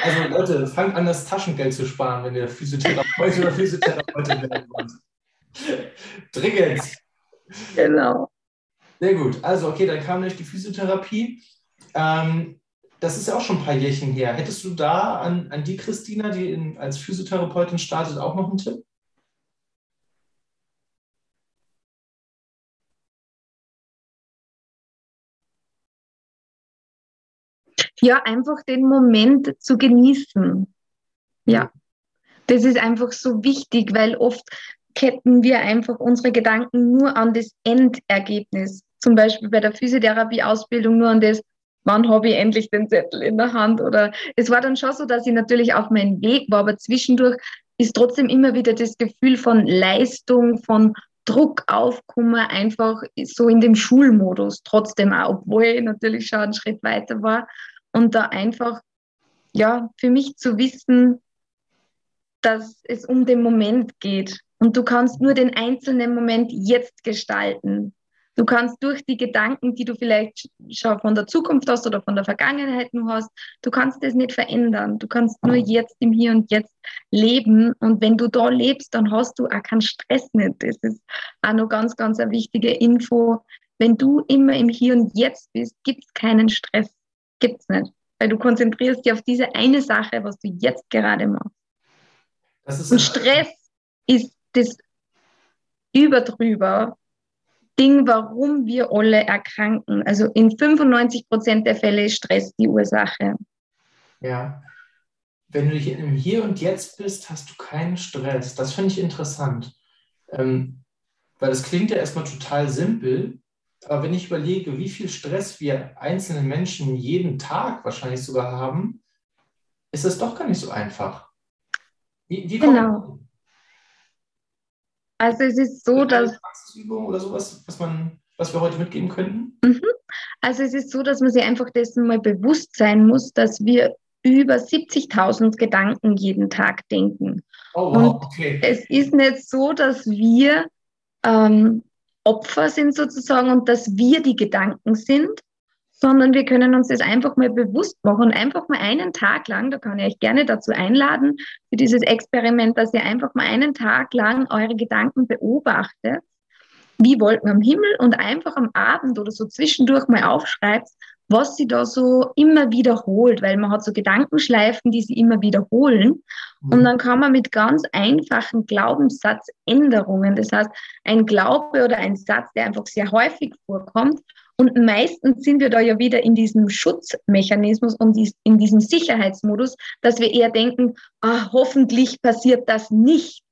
Speaker 1: also Leute, fangt an, das Taschengeld zu sparen, wenn ihr Physiotherapeut oder Physiotherapeutin werden wollt. Dringend.
Speaker 2: Genau.
Speaker 1: Sehr gut. Also, okay, dann kam nämlich die Physiotherapie. Ähm, das ist ja auch schon ein paar Jährchen her. Hättest du da an, an die Christina, die in, als Physiotherapeutin startet, auch noch einen Tipp?
Speaker 2: Ja, einfach den Moment zu genießen. Ja, das ist einfach so wichtig, weil oft ketten wir einfach unsere Gedanken nur an das Endergebnis. Zum Beispiel bei der Physiotherapie-Ausbildung nur an das, wann habe ich endlich den Zettel in der Hand? Oder es war dann schon so, dass ich natürlich auf meinem Weg war, aber zwischendurch ist trotzdem immer wieder das Gefühl von Leistung, von Druck aufkommen, einfach so in dem Schulmodus trotzdem auch, obwohl ich natürlich schon einen Schritt weiter war. Und da einfach, ja, für mich zu wissen, dass es um den Moment geht und du kannst nur den einzelnen Moment jetzt gestalten. Du kannst durch die Gedanken, die du vielleicht schon von der Zukunft hast oder von der Vergangenheit nur hast, du kannst das nicht verändern. Du kannst nur jetzt im Hier und Jetzt leben. Und wenn du da lebst, dann hast du auch keinen Stress nicht. Das ist auch noch ganz, ganz eine wichtige Info. Wenn du immer im Hier und Jetzt bist, gibt es keinen Stress. Gibt es nicht. Weil du konzentrierst dich auf diese eine Sache, was du jetzt gerade machst. und Stress ist das überdrüber Ding, warum wir alle erkranken. Also in 95 Prozent der Fälle ist Stress die Ursache.
Speaker 1: Ja. Wenn du hier im Hier und Jetzt bist, hast du keinen Stress. Das finde ich interessant. Ähm, weil das klingt ja erstmal total simpel, aber wenn ich überlege, wie viel Stress wir einzelne Menschen jeden Tag wahrscheinlich sogar haben, ist das doch gar nicht so einfach.
Speaker 2: Wie, wie genau. Also es ist so, dass...
Speaker 1: Praxisübung oder sowas, was, man, was wir heute mitgeben könnten?
Speaker 2: Mhm. Also es ist so, dass man sich einfach dessen mal bewusst sein muss, dass wir über 70.000 Gedanken jeden Tag denken. Oh, wow, Und okay. es ist nicht so, dass wir ähm, Opfer sind sozusagen und dass wir die Gedanken sind, sondern wir können uns das einfach mal bewusst machen und einfach mal einen Tag lang, da kann ich euch gerne dazu einladen, für dieses Experiment, dass ihr einfach mal einen Tag lang eure Gedanken beobachtet, wie Wolken am Himmel und einfach am Abend oder so zwischendurch mal aufschreibt, was sie da so immer wiederholt, weil man hat so Gedankenschleifen, die sie immer wiederholen. Mhm. Und dann kann man mit ganz einfachen Glaubenssatzänderungen, das heißt ein Glaube oder ein Satz, der einfach sehr häufig vorkommt, und meistens sind wir da ja wieder in diesem Schutzmechanismus und in diesem Sicherheitsmodus, dass wir eher denken, ah, hoffentlich passiert das nicht.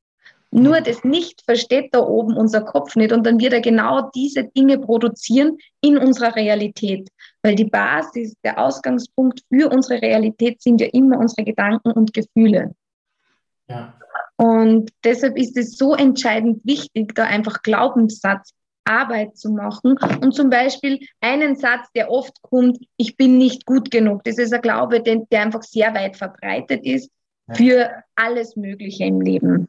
Speaker 2: Nur das nicht versteht da oben unser Kopf nicht und dann wird er genau diese Dinge produzieren in unserer Realität. Weil die Basis, der Ausgangspunkt für unsere Realität sind ja immer unsere Gedanken und Gefühle. Ja. Und deshalb ist es so entscheidend wichtig, da einfach Glaubenssatzarbeit zu machen. Und zum Beispiel einen Satz, der oft kommt, ich bin nicht gut genug. Das ist ein Glaube, der einfach sehr weit verbreitet ist für alles Mögliche im Leben.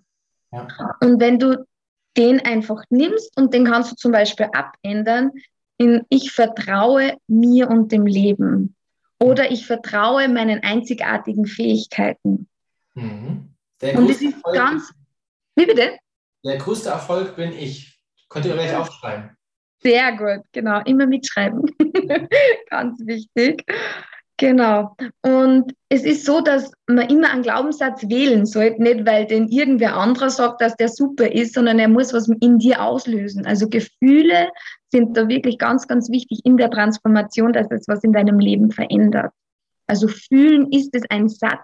Speaker 2: Ja. Und wenn du den einfach nimmst und den kannst du zum Beispiel abändern in ich vertraue mir und dem Leben oder ich vertraue meinen einzigartigen Fähigkeiten. Mhm. und das ist Erfolg, ganz. Wie bitte?
Speaker 1: Der größte Erfolg bin ich. Könnt ihr gleich aufschreiben.
Speaker 2: Sehr gut, genau. Immer mitschreiben. ganz wichtig. Genau. Und es ist so, dass man immer einen Glaubenssatz wählen sollte, nicht weil den irgendwer anderer sagt, dass der super ist, sondern er muss was in dir auslösen. Also Gefühle sind da wirklich ganz, ganz wichtig in der Transformation, dass es was in deinem Leben verändert. Also fühlen ist es ein Satz,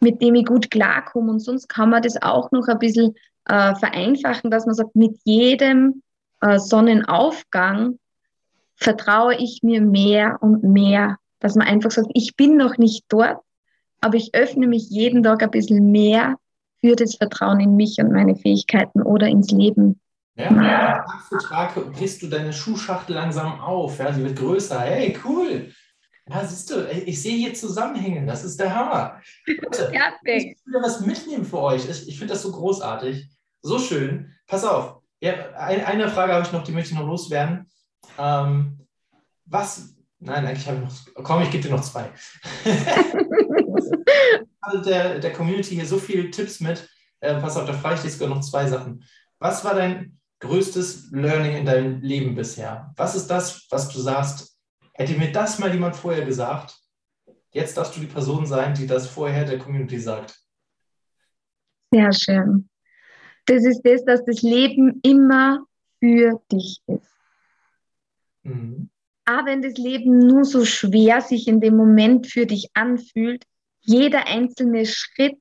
Speaker 2: mit dem ich gut klarkomme. Und sonst kann man das auch noch ein bisschen äh, vereinfachen, dass man sagt, mit jedem äh, Sonnenaufgang vertraue ich mir mehr und mehr dass man einfach sagt, ich bin noch nicht dort, aber ich öffne mich jeden Tag ein bisschen mehr für das Vertrauen in mich und meine Fähigkeiten oder ins Leben.
Speaker 1: Ja, Tag für Tag brichst du deine Schuhschachtel langsam auf. Ja, sie wird größer. Hey, cool. Ja, siehst du, ich sehe hier Zusammenhänge. Das ist der Hammer. Leute, ich will was mitnehmen für euch. Ich, ich finde das so großartig. So schön. Pass auf. Ja, eine Frage habe ich noch, die möchte ich noch loswerden. Ähm, was, Nein, eigentlich habe ich noch. Komm, ich gebe dir noch zwei. also der, der Community hier so viele Tipps mit. Äh, pass auf, da frage ich dich sogar noch zwei Sachen. Was war dein größtes Learning in deinem Leben bisher? Was ist das, was du sagst? Hätte mir das mal jemand vorher gesagt? Jetzt darfst du die Person sein, die das vorher der Community sagt.
Speaker 2: Sehr schön. Das ist das, dass das Leben immer für dich ist. Mhm auch wenn das Leben nur so schwer sich in dem Moment für dich anfühlt, jeder einzelne Schritt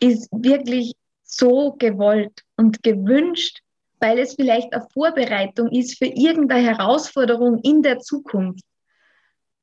Speaker 2: ist wirklich so gewollt und gewünscht, weil es vielleicht eine Vorbereitung ist für irgendeine Herausforderung in der Zukunft.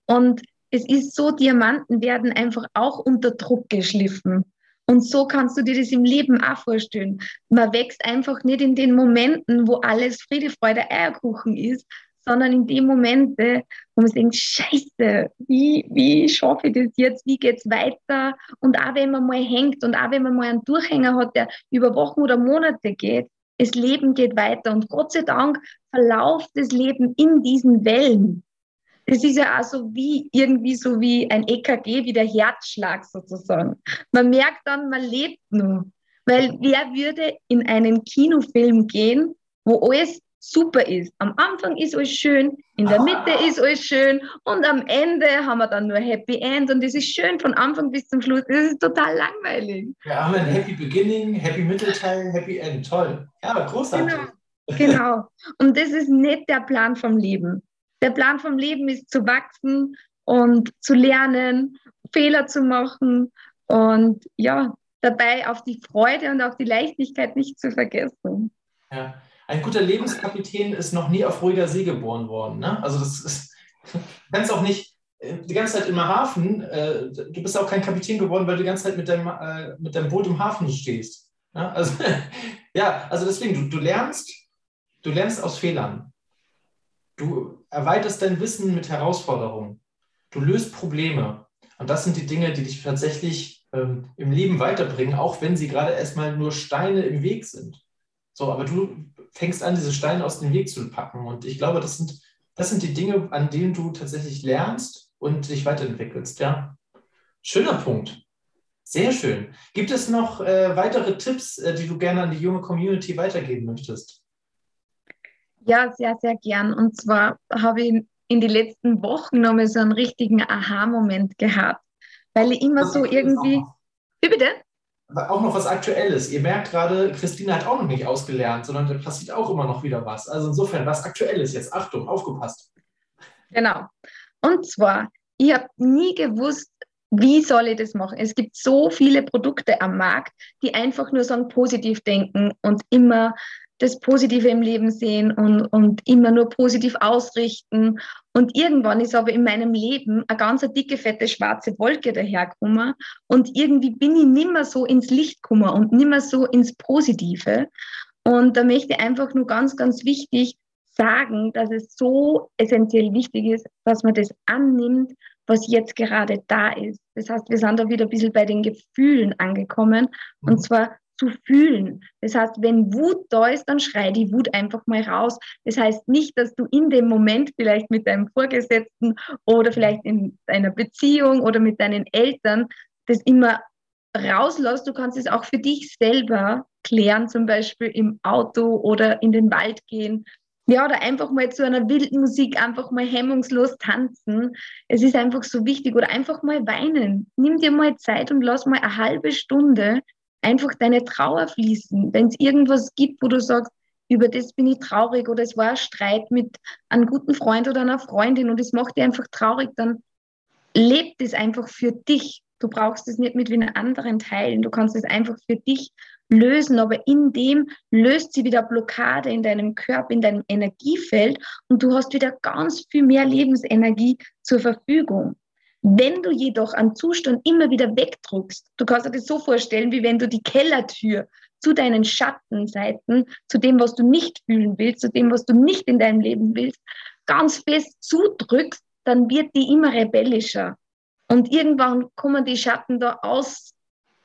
Speaker 2: Und es ist so, Diamanten werden einfach auch unter Druck geschliffen. Und so kannst du dir das im Leben auch vorstellen. Man wächst einfach nicht in den Momenten, wo alles Friede, Freude, Eierkuchen ist, sondern in den Momente, wo man denkt, scheiße, wie, wie schaffe ich das jetzt, wie geht es weiter? Und auch wenn man mal hängt und auch wenn man mal einen Durchhänger hat, der über Wochen oder Monate geht, das Leben geht weiter und Gott sei Dank verlauft das Leben in diesen Wellen. Das ist ja auch so wie irgendwie so wie ein EKG, wie der Herzschlag sozusagen. Man merkt dann, man lebt nur. Weil wer würde in einen Kinofilm gehen, wo alles super ist. Am Anfang ist alles schön, in der Mitte ah. ist alles schön und am Ende haben wir dann nur Happy End und es ist schön von Anfang bis zum Schluss. Das ist total langweilig.
Speaker 1: Wir haben ein Happy Beginning, Happy Mittelteil, Happy End. Toll. Ja, großartig.
Speaker 2: Genau. genau. Und das ist nicht der Plan vom Leben. Der Plan vom Leben ist zu wachsen und zu lernen, Fehler zu machen und ja, dabei auf die Freude und auf die Leichtigkeit nicht zu vergessen.
Speaker 1: Ja, ein guter Lebenskapitän ist noch nie auf ruhiger See geboren worden. Ne? Also das ist, du kannst auch nicht äh, die ganze Zeit im Hafen, äh, du bist auch kein Kapitän geworden, weil du die ganze Zeit mit deinem, äh, mit deinem Boot im Hafen stehst. Ne? Also, ja, also deswegen, du, du lernst, du lernst aus Fehlern. Du erweiterst dein Wissen mit Herausforderungen. Du löst Probleme. Und das sind die Dinge, die dich tatsächlich ähm, im Leben weiterbringen, auch wenn sie gerade erstmal nur Steine im Weg sind. So, aber du fängst an, diese Steine aus dem Weg zu packen. Und ich glaube, das sind, das sind die Dinge, an denen du tatsächlich lernst und dich weiterentwickelst. Ja, schöner Punkt. Sehr schön. Gibt es noch äh, weitere Tipps, äh, die du gerne an die junge Community weitergeben möchtest?
Speaker 2: Ja, sehr, sehr gern. Und zwar habe ich in den letzten Wochen nochmal so einen richtigen Aha-Moment gehabt, weil ich immer so irgendwie. Wie bitte?
Speaker 1: Auch noch was Aktuelles. Ihr merkt gerade, Christine hat auch noch nicht ausgelernt, sondern da passiert auch immer noch wieder was. Also insofern was Aktuelles jetzt. Achtung, aufgepasst.
Speaker 2: Genau. Und zwar, ich habe nie gewusst, wie soll ich das machen? Es gibt so viele Produkte am Markt, die einfach nur sagen, positiv denken und immer das Positive im Leben sehen und, und immer nur positiv ausrichten. Und irgendwann ist aber in meinem Leben eine ganz dicke, fette, schwarze Wolke dahergekommen. Und irgendwie bin ich nimmer so ins Licht gekommen und nimmer so ins Positive. Und da möchte ich einfach nur ganz, ganz wichtig sagen, dass es so essentiell wichtig ist, dass man das annimmt, was jetzt gerade da ist. Das heißt, wir sind da wieder ein bisschen bei den Gefühlen angekommen. Und mhm. zwar zu fühlen. Das heißt, wenn Wut da ist, dann schrei die Wut einfach mal raus. Das heißt nicht, dass du in dem Moment vielleicht mit deinem Vorgesetzten oder vielleicht in deiner Beziehung oder mit deinen Eltern das immer rauslässt. Du kannst es auch für dich selber klären, zum Beispiel im Auto oder in den Wald gehen. Ja, oder einfach mal zu einer wilden Musik einfach mal hemmungslos tanzen. Es ist einfach so wichtig. Oder einfach mal weinen. Nimm dir mal Zeit und lass mal eine halbe Stunde einfach deine Trauer fließen. Wenn es irgendwas gibt, wo du sagst, über das bin ich traurig oder es war ein Streit mit einem guten Freund oder einer Freundin und es macht dich einfach traurig, dann lebt es einfach für dich. Du brauchst es nicht mit wie einem anderen teilen. Du kannst es einfach für dich lösen, aber in dem löst sie wieder Blockade in deinem Körper, in deinem Energiefeld und du hast wieder ganz viel mehr Lebensenergie zur Verfügung. Wenn du jedoch einen Zustand immer wieder wegdruckst, du kannst dir das so vorstellen, wie wenn du die Kellertür zu deinen Schattenseiten, zu dem, was du nicht fühlen willst, zu dem, was du nicht in deinem Leben willst, ganz fest zudrückst, dann wird die immer rebellischer. Und irgendwann kommen die Schatten da aus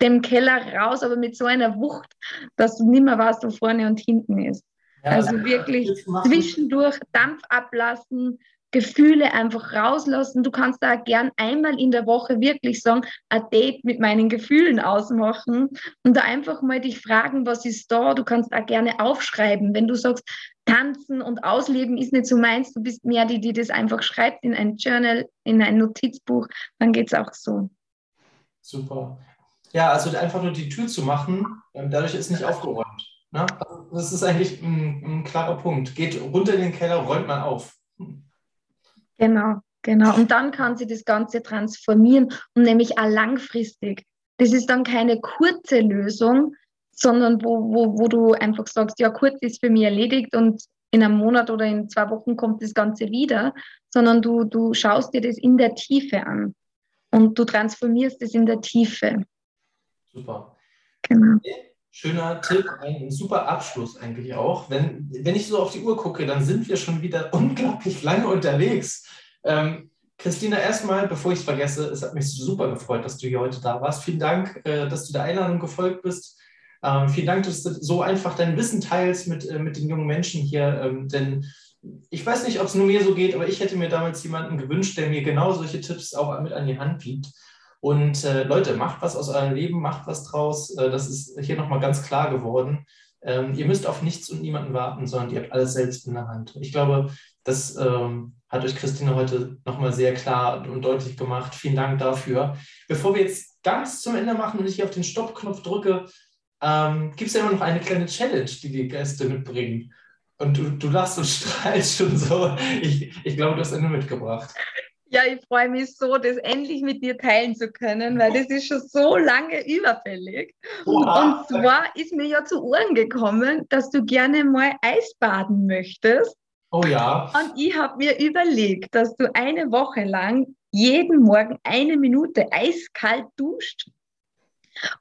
Speaker 2: dem Keller raus, aber mit so einer Wucht, dass du nicht mehr weißt, wo vorne und hinten ist. Ja, also wirklich zwischendurch Dampf ablassen, Gefühle einfach rauslassen. Du kannst da gern einmal in der Woche wirklich sagen, ein Date mit meinen Gefühlen ausmachen und da einfach mal dich fragen, was ist da? Du kannst da gerne aufschreiben. Wenn du sagst, tanzen und ausleben ist nicht so meins, du bist mehr die, die das einfach schreibt in ein Journal, in ein Notizbuch, dann geht es auch so.
Speaker 1: Super. Ja, also einfach nur die Tür zu machen, ähm, dadurch ist nicht aufgeräumt. Ne? Das ist eigentlich ein, ein klarer Punkt. Geht runter in den Keller, räumt man auf.
Speaker 2: Genau, genau. Und dann kann sie das Ganze transformieren und nämlich auch langfristig. Das ist dann keine kurze Lösung, sondern wo, wo, wo du einfach sagst, ja, kurz ist für mich erledigt und in einem Monat oder in zwei Wochen kommt das Ganze wieder, sondern du, du schaust dir das in der Tiefe an und du transformierst es in der Tiefe.
Speaker 1: Super. Genau. Schöner Tipp, ein super Abschluss eigentlich auch. Wenn, wenn ich so auf die Uhr gucke, dann sind wir schon wieder unglaublich lange unterwegs. Ähm, Christina, erstmal, bevor ich es vergesse, es hat mich super gefreut, dass du hier heute da warst. Vielen Dank, äh, dass du der Einladung gefolgt bist. Ähm, vielen Dank, dass du so einfach dein Wissen teilst mit, äh, mit den jungen Menschen hier. Ähm, denn ich weiß nicht, ob es nur mir so geht, aber ich hätte mir damals jemanden gewünscht, der mir genau solche Tipps auch mit an die Hand gibt. Und äh, Leute, macht was aus eurem Leben, macht was draus. Äh, das ist hier nochmal ganz klar geworden. Ähm, ihr müsst auf nichts und niemanden warten, sondern ihr habt alles selbst in der Hand. Ich glaube, das ähm, hat euch Christine heute nochmal sehr klar und deutlich gemacht. Vielen Dank dafür. Bevor wir jetzt ganz zum Ende machen und ich hier auf den Stoppknopf drücke, ähm, gibt es ja immer noch eine kleine Challenge, die die Gäste mitbringen. Und du, du lachst und strahlst schon so. Ich, ich glaube, du hast eine mitgebracht.
Speaker 2: Ja, ich freue mich so, das endlich mit dir teilen zu können, weil das ist schon so lange überfällig. Oha. Und zwar ist mir ja zu Ohren gekommen, dass du gerne mal Eisbaden möchtest.
Speaker 1: Oh ja.
Speaker 2: Und ich habe mir überlegt, dass du eine Woche lang jeden Morgen eine Minute eiskalt duscht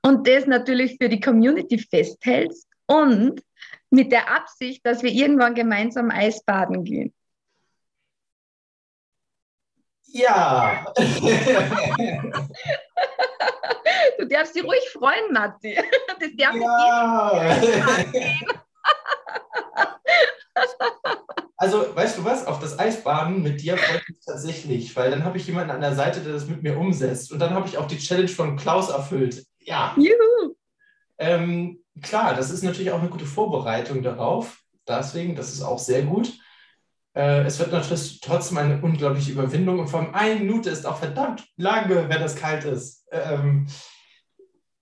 Speaker 2: und das natürlich für die Community festhältst und mit der Absicht, dass wir irgendwann gemeinsam Eisbaden gehen.
Speaker 1: Ja.
Speaker 2: du darfst dich ruhig freuen, Matti. Das darf ja.
Speaker 1: ich Also, weißt du was? Auf das Eisbaden mit dir freue ich mich tatsächlich, weil dann habe ich jemanden an der Seite, der das mit mir umsetzt. Und dann habe ich auch die Challenge von Klaus erfüllt. Ja. Juhu. Ähm, klar, das ist natürlich auch eine gute Vorbereitung darauf. Deswegen, das ist auch sehr gut. Äh, es wird natürlich trotzdem eine unglaubliche Überwindung und vor allem eine Minute ist auch verdammt lange, wenn das kalt ist. Ähm,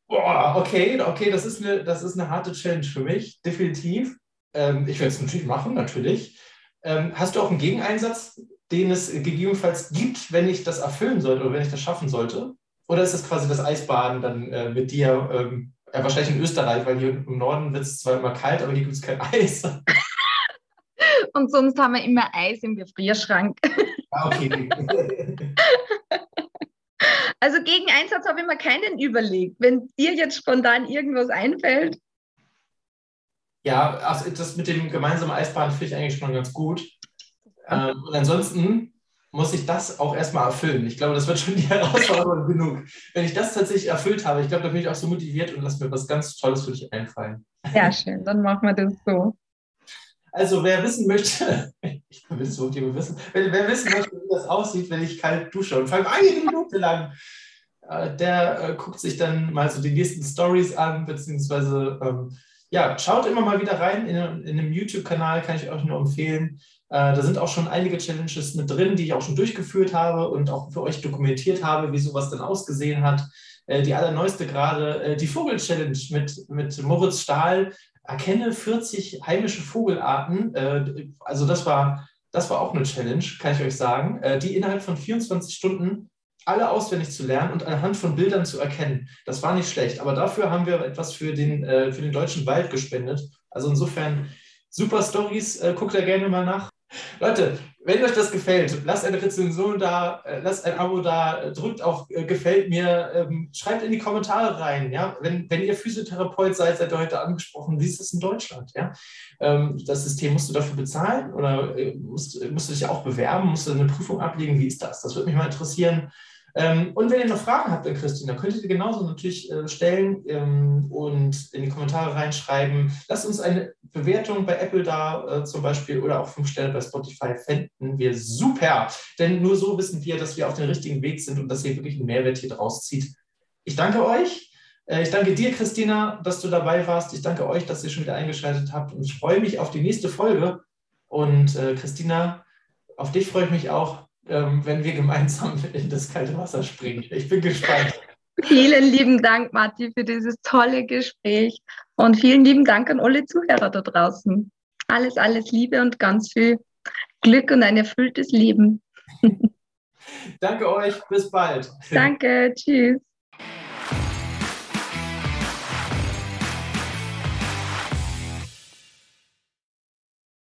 Speaker 1: boah, okay, okay, das ist, eine, das ist eine harte Challenge für mich, definitiv. Ähm, ich werde es natürlich machen, natürlich. Ähm, hast du auch einen Gegeneinsatz, den es gegebenenfalls gibt, wenn ich das erfüllen sollte oder wenn ich das schaffen sollte? Oder ist das quasi das Eisbaden dann äh, mit dir, ähm, ja, wahrscheinlich in Österreich, weil hier im Norden wird es zwar immer kalt, aber hier gibt es kein Eis.
Speaker 2: Und sonst haben wir immer Eis im Gefrierschrank. Ah, okay. also gegen Einsatz habe ich mir keinen überlegt. Wenn dir jetzt spontan irgendwas einfällt.
Speaker 1: Ja, also das mit dem gemeinsamen Eisbaden finde ich eigentlich schon ganz gut. Ähm, und ansonsten muss ich das auch erstmal erfüllen. Ich glaube, das wird schon die Herausforderung genug. Wenn ich das tatsächlich erfüllt habe, ich glaube, da bin ich auch so motiviert und lass mir was ganz Tolles für dich einfallen.
Speaker 2: Ja, schön, dann machen wir das so.
Speaker 1: Also wer wissen möchte, ich will es wirklich wissen, wer, wer, wissen möchte, wie das aussieht, wenn ich kalt dusche und vor allem eine Minute lang, äh, der äh, guckt sich dann mal so die nächsten Stories an, beziehungsweise ähm, ja, schaut immer mal wieder rein in, in einem YouTube-Kanal, kann ich euch nur empfehlen. Äh, da sind auch schon einige Challenges mit drin, die ich auch schon durchgeführt habe und auch für euch dokumentiert habe, wie sowas dann ausgesehen hat. Äh, die allerneueste gerade, äh, die Vogel-Challenge mit, mit Moritz Stahl. Erkenne 40 heimische Vogelarten. Äh, also das war, das war auch eine Challenge, kann ich euch sagen, äh, die innerhalb von 24 Stunden alle auswendig zu lernen und anhand von Bildern zu erkennen. Das war nicht schlecht, aber dafür haben wir etwas für den, äh, für den deutschen Wald gespendet. Also insofern super Stories, äh, guckt da gerne mal nach. Leute, wenn euch das gefällt, lasst eine Rezension da, äh, lasst ein Abo da, drückt auf äh, Gefällt mir, ähm, schreibt in die Kommentare rein. Ja? Wenn, wenn ihr Physiotherapeut seid, seid ihr heute angesprochen, wie ist es in Deutschland? Ja? Ähm, das System musst du dafür bezahlen oder äh, musst, musst du dich auch bewerben, musst du eine Prüfung ablegen? Wie ist das? Das würde mich mal interessieren. Ähm, und wenn ihr noch Fragen habt an Christina, könnt ihr die genauso natürlich äh, stellen ähm, und in die Kommentare reinschreiben. Lasst uns eine Bewertung bei Apple da äh, zum Beispiel oder auch fünf Sterne bei Spotify fänden wir super. Denn nur so wissen wir, dass wir auf dem richtigen Weg sind und dass ihr wirklich einen Mehrwert hier draus zieht. Ich danke euch. Äh, ich danke dir, Christina, dass du dabei warst. Ich danke euch, dass ihr schon wieder eingeschaltet habt. Und ich freue mich auf die nächste Folge. Und Christina, auf dich freue ich mich auch ähm, wenn wir gemeinsam in das kalte Wasser springen. Ich bin gespannt.
Speaker 2: Vielen lieben Dank, Matti, für dieses tolle Gespräch und vielen lieben Dank an alle Zuhörer da draußen. Alles, alles Liebe und ganz viel Glück und ein erfülltes Leben.
Speaker 1: Danke euch, bis bald.
Speaker 2: Danke, tschüss.